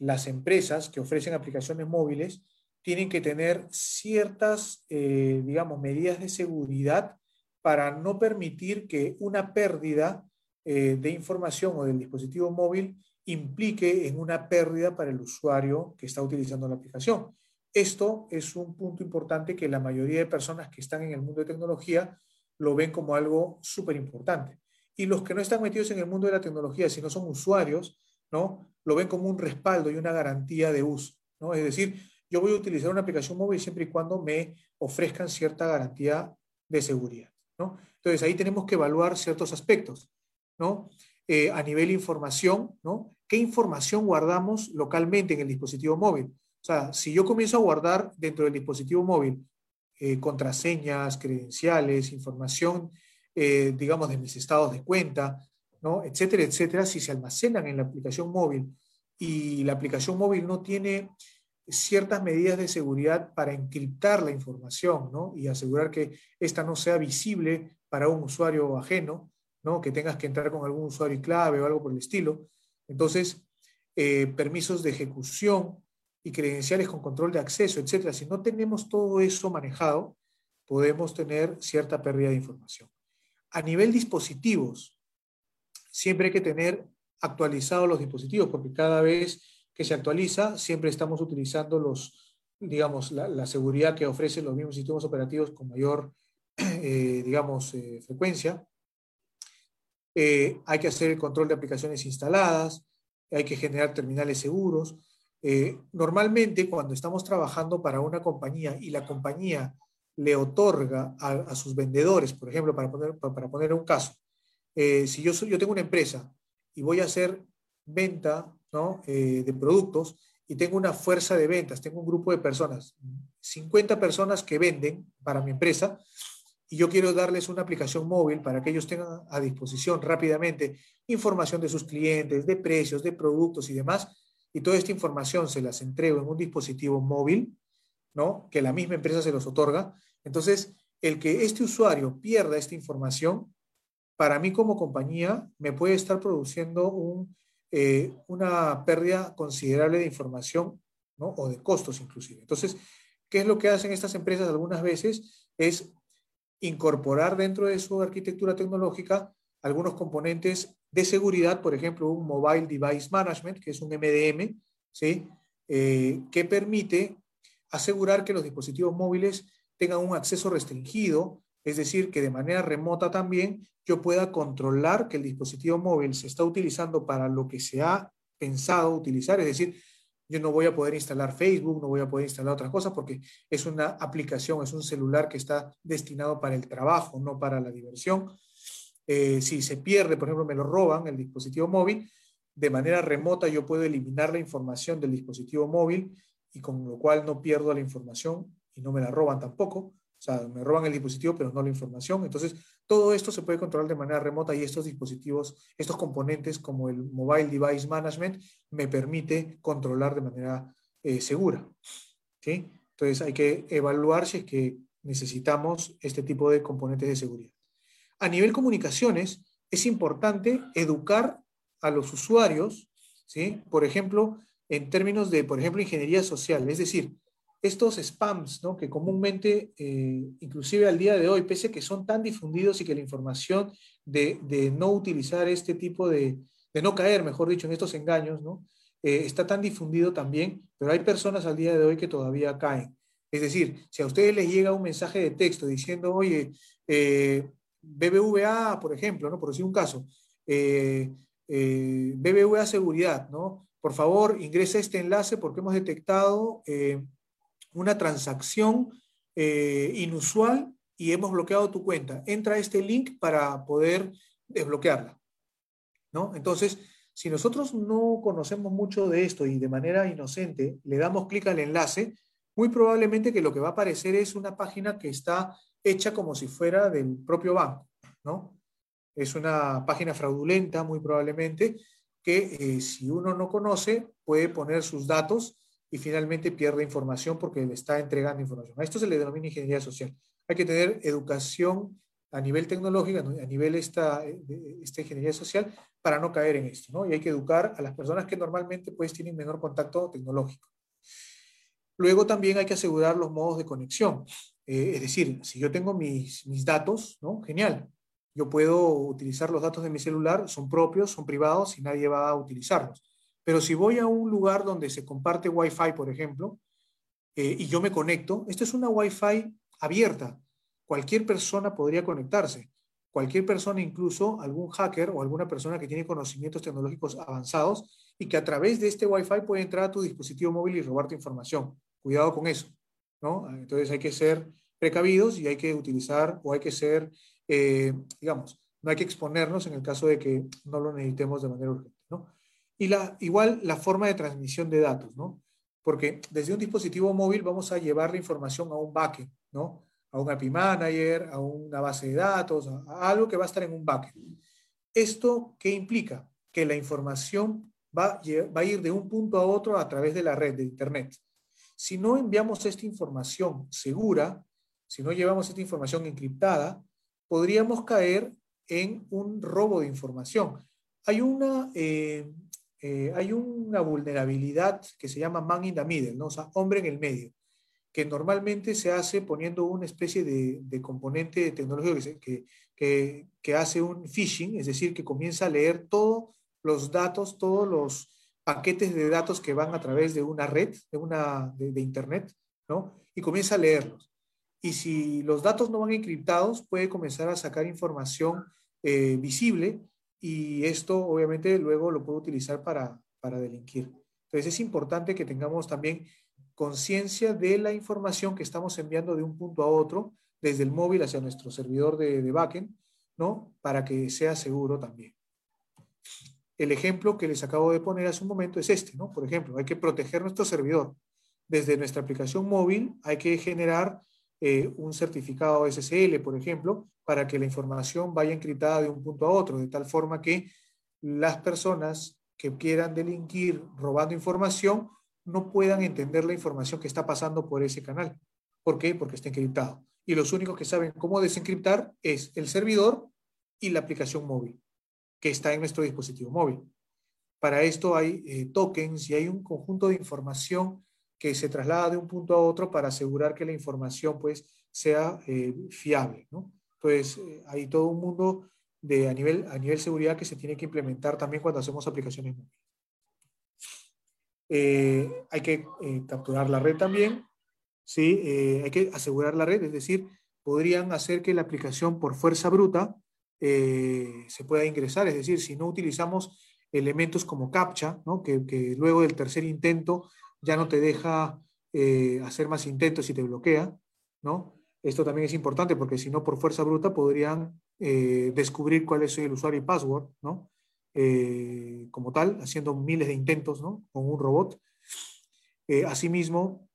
las empresas que ofrecen aplicaciones móviles tienen que tener ciertas, digamos, medidas de seguridad para no permitir que una pérdida de información o del dispositivo móvil implique en una pérdida para el usuario que está utilizando la aplicación. Esto es un punto importante que la mayoría de personas que están en el mundo de tecnología lo ven como algo súper importante. Y los que no están metidos en el mundo de la tecnología, si no son usuarios, ¿no? lo ven como un respaldo y una garantía de uso. ¿no? Es decir, yo voy a utilizar una aplicación móvil siempre y cuando me ofrezcan cierta garantía de seguridad. ¿no? Entonces ahí tenemos que evaluar ciertos aspectos. ¿no? Eh, a nivel información, ¿no? ¿Qué información guardamos localmente en el dispositivo móvil? O sea, si yo comienzo a guardar dentro del dispositivo móvil eh, contraseñas, credenciales, información, eh, digamos, de mis estados de cuenta, ¿no? etcétera, etcétera, si se almacenan en la aplicación móvil y la aplicación móvil no tiene ciertas medidas de seguridad para encriptar la información ¿no? y asegurar que esta no sea visible para un usuario ajeno, ¿no? que tengas que entrar con algún usuario y clave o algo por el estilo. Entonces, eh, permisos de ejecución y credenciales con control de acceso, etcétera. Si no tenemos todo eso manejado, podemos tener cierta pérdida de información. A nivel dispositivos, siempre hay que tener actualizados los dispositivos, porque cada vez que se actualiza, siempre estamos utilizando los, digamos, la, seguridad que ofrecen los mismos sistemas operativos con mayor, eh, digamos, eh, frecuencia. Eh, hay que hacer el control de aplicaciones instaladas, hay que generar terminales seguros. Eh, normalmente cuando estamos trabajando para una compañía y la compañía le otorga a, sus vendedores, por ejemplo, para poner, para poner un caso, eh, si yo, yo tengo una empresa y voy a hacer venta de productos y tengo una fuerza de ventas, tengo un grupo de personas, 50 personas que venden para mi empresa, y yo quiero darles una aplicación móvil para que ellos tengan a disposición rápidamente información de sus clientes, de precios, de productos y demás, y toda esta información se las entrego en un dispositivo móvil, ¿no? Que la misma empresa se los otorga. Entonces, el que este usuario pierda esta información, para mí como compañía me puede estar produciendo eh, una pérdida considerable de información, ¿no? O de costos inclusive. Entonces, ¿qué es lo que hacen estas empresas algunas veces? Es incorporar dentro de su arquitectura tecnológica algunos componentes de seguridad, por ejemplo, un Mobile Device Management, que es un MDM, ¿sí? Eh, que permite asegurar que los dispositivos móviles tengan un acceso restringido, es decir, que de manera remota también yo pueda controlar que el dispositivo móvil se está utilizando para lo que se ha pensado utilizar, es decir, yo no voy a poder instalar Facebook, no voy a poder instalar otras cosas porque es una aplicación, es un celular que está destinado para el trabajo, no para la diversión. Eh, si se pierde, por ejemplo, me lo roban el dispositivo móvil, de manera remota yo puedo eliminar la información del dispositivo móvil y con lo cual no pierdo la información y no me la roban tampoco. O sea, me roban el dispositivo, pero no la información. Entonces, todo esto se puede controlar de manera remota y estos dispositivos, estos componentes como el Mobile Device Management, me permite controlar de manera eh, segura. ¿sí? Entonces, hay que evaluar si es que necesitamos este tipo de componentes de seguridad. A nivel comunicaciones, es importante educar a los usuarios, ¿sí? por ejemplo, en términos de, por ejemplo, ingeniería social. Es decir, estos spams, ¿no? que comúnmente, eh, inclusive al día de hoy, pese a que son tan difundidos y que la información de, de no utilizar este tipo de, de, no caer, mejor dicho, en estos engaños, ¿no? Eh, está tan difundido también, pero hay personas al día de hoy que todavía caen. Es decir, si a ustedes les llega un mensaje de texto diciendo, oye, eh, BBVA, por ejemplo, ¿no? por decir un caso, eh, eh, BBVA Seguridad, ¿no? Por favor, ingrese este enlace porque hemos detectado eh, una transacción inusual y hemos bloqueado tu cuenta. Entra a este link para poder desbloquearla, ¿no? Entonces, si nosotros no conocemos mucho de esto y de manera inocente le damos clic al enlace, muy probablemente que lo que va a aparecer es una página que está hecha como si fuera del propio banco, ¿no? Es una página fraudulenta, muy probablemente, que eh, si uno no conoce, puede poner sus datos y finalmente pierde información porque le está entregando información. A esto se le denomina ingeniería social. Hay que tener educación a nivel tecnológico, a nivel esta, esta ingeniería social, para no caer en esto, ¿no? Y hay que educar a las personas que normalmente pues tienen menor contacto tecnológico. Luego también hay que asegurar los modos de conexión. Eh, es decir, si yo tengo mis, mis datos, ¿no? Genial. Yo puedo utilizar los datos de mi celular, son propios, son privados y nadie va a utilizarlos. Pero si voy a un lugar donde se comparte Wi-Fi, por ejemplo, eh, y yo me conecto, esta es una Wi-Fi abierta. Cualquier persona podría conectarse. Cualquier persona, incluso algún hacker o alguna persona que tiene conocimientos tecnológicos avanzados y que a través de este Wi-Fi puede entrar a tu dispositivo móvil y robar tu información. Cuidado con eso. ¿No? Entonces hay que ser precavidos y hay que utilizar o hay que ser, eh, digamos, no hay que exponernos en el caso de que no lo necesitemos de manera urgente, ¿no? Y la, igual la forma de transmisión de datos, ¿no? Porque desde un dispositivo móvil vamos a llevar la información a un backend, ¿no? A un API Manager, a una base de datos, a, algo que va a estar en un backend. ¿Esto qué implica? Que la información va, va a ir de un punto a otro a través de la red de Internet. Si no enviamos esta información segura, si no llevamos esta información encriptada, podríamos caer en un robo de información. Hay una, eh, eh, hay una vulnerabilidad que se llama man in the middle, ¿no? o sea, hombre en el medio, que normalmente se hace poniendo una especie de, componente tecnológico que, que, que, hace un phishing, es decir, que comienza a leer todos los datos, todos los paquetes de datos que van a través de una red, de, una, de, Internet, ¿no? Y comienza a leerlos. Y si los datos no van encriptados, puede comenzar a sacar información eh, visible y esto obviamente luego lo puede utilizar para, para delinquir. Entonces es importante que tengamos también conciencia de la información que estamos enviando de un punto a otro, desde el móvil hacia nuestro servidor de, de backend, ¿no? Para que sea seguro también. El ejemplo que les acabo de poner hace un momento es este, ¿no? Por ejemplo, hay que proteger nuestro servidor. Desde nuestra aplicación móvil hay que generar eh, un certificado SSL, por ejemplo, para que la información vaya encriptada de un punto a otro, de tal forma que las personas que quieran delinquir robando información no puedan entender la información que está pasando por ese canal. ¿Por qué? Porque está encriptado. Y los únicos que saben cómo desencriptar es el servidor y la aplicación móvil que está en nuestro dispositivo móvil. Para esto hay eh, tokens y hay un conjunto de información que se traslada de un punto a otro para asegurar que la información pues sea eh, fiable. ¿no? Entonces, eh, hay todo un mundo de, a, nivel, a nivel seguridad que se tiene que implementar también cuando hacemos aplicaciones móviles. hay que capturar la red también, ¿sí? hay que asegurar la red, es decir, podrían hacer que la aplicación por fuerza bruta eh, se pueda ingresar. Es decir, si no utilizamos elementos como CAPTCHA, ¿no? que, luego del tercer intento ya no te deja eh, hacer más intentos y te bloquea, ¿no? Esto también es importante porque si no, por fuerza bruta podrían eh, descubrir cuál es el usuario y password, ¿no? como tal, haciendo miles de intentos ¿no? con un robot. asimismo,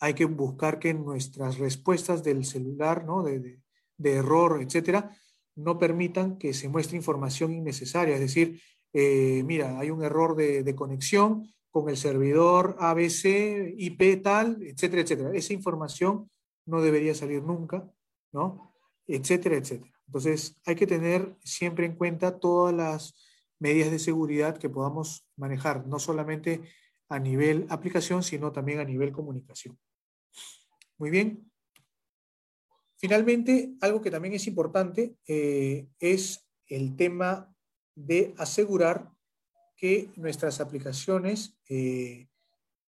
hay que buscar que nuestras respuestas del celular, ¿no? de, de error, etcétera, no permitan que se muestre información innecesaria. Es decir, eh, mira, hay un error de, conexión con el servidor ABC, IP tal, etcétera, etcétera. Esa información no debería salir nunca, ¿no? Etcétera, etcétera. Entonces, hay que tener siempre en cuenta todas las medidas de seguridad que podamos manejar, no solamente a nivel aplicación, sino también a nivel comunicación. Muy bien. Finalmente, algo que también es importante eh, es el tema de asegurar que nuestras aplicaciones eh,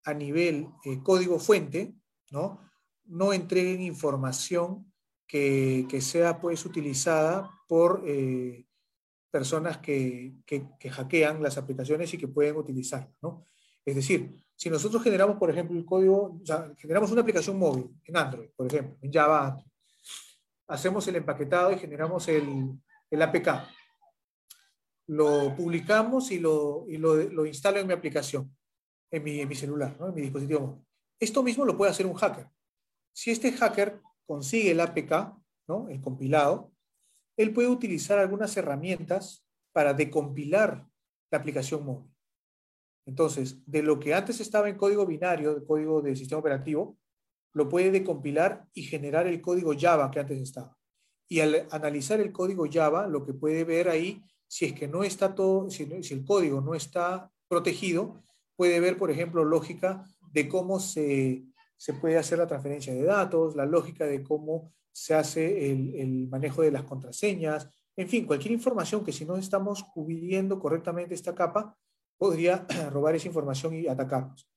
a nivel eh, código fuente ¿no? entreguen información que, sea pues utilizada por personas que, que, hackean las aplicaciones y que pueden utilizarlas. Es decir, si nosotros generamos, por ejemplo, el código, o sea, generamos una aplicación móvil en Android, por ejemplo, en Java hacemos el empaquetado y generamos el, el APK. Lo publicamos y, lo, y lo, lo, instalo en mi aplicación, en mi, en mi celular, en mi dispositivo Esto mismo lo puede hacer un hacker. Si este hacker consigue el APK, ¿no? el compilado, él puede utilizar algunas herramientas para decompilar la aplicación móvil. Entonces, de lo que antes estaba en código binario, de código del sistema operativo, lo puede decompilar y generar el código Java que antes estaba. Y al analizar el código Java, lo que puede ver ahí, si es que no está todo, si, el código no está protegido, puede ver, por ejemplo, lógica de cómo se, puede hacer la transferencia de datos, la lógica de cómo se hace el, el, manejo de las contraseñas, en fin, cualquier información que si no estamos cubriendo correctamente esta capa, podría robar esa información y atacarnos.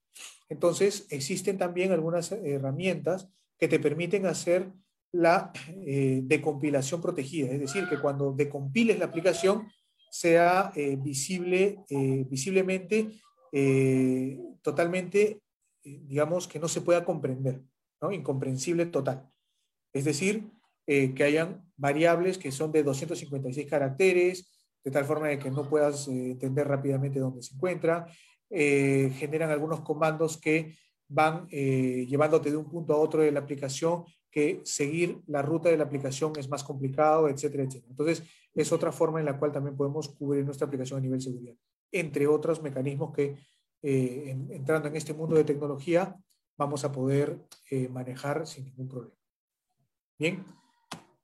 Entonces, existen también algunas herramientas que te permiten hacer la eh, decompilación protegida, es decir, que cuando decompiles la aplicación sea eh, visible, eh, visiblemente, totalmente, digamos, que no se pueda comprender, ¿no? incomprensible total. Es decir, que hayan variables que son de 256 caracteres, de tal forma de que no puedas entender rápidamente dónde se encuentra, eh, generan algunos comandos que van eh, llevándote de un punto a otro de la aplicación, que seguir la ruta de la aplicación es más complicado, etcétera, etcétera. Entonces, es otra forma en la cual también podemos cubrir nuestra aplicación a nivel seguridad, entre otros mecanismos que, eh, entrando en este mundo de tecnología, vamos a poder manejar sin ningún problema. Bien,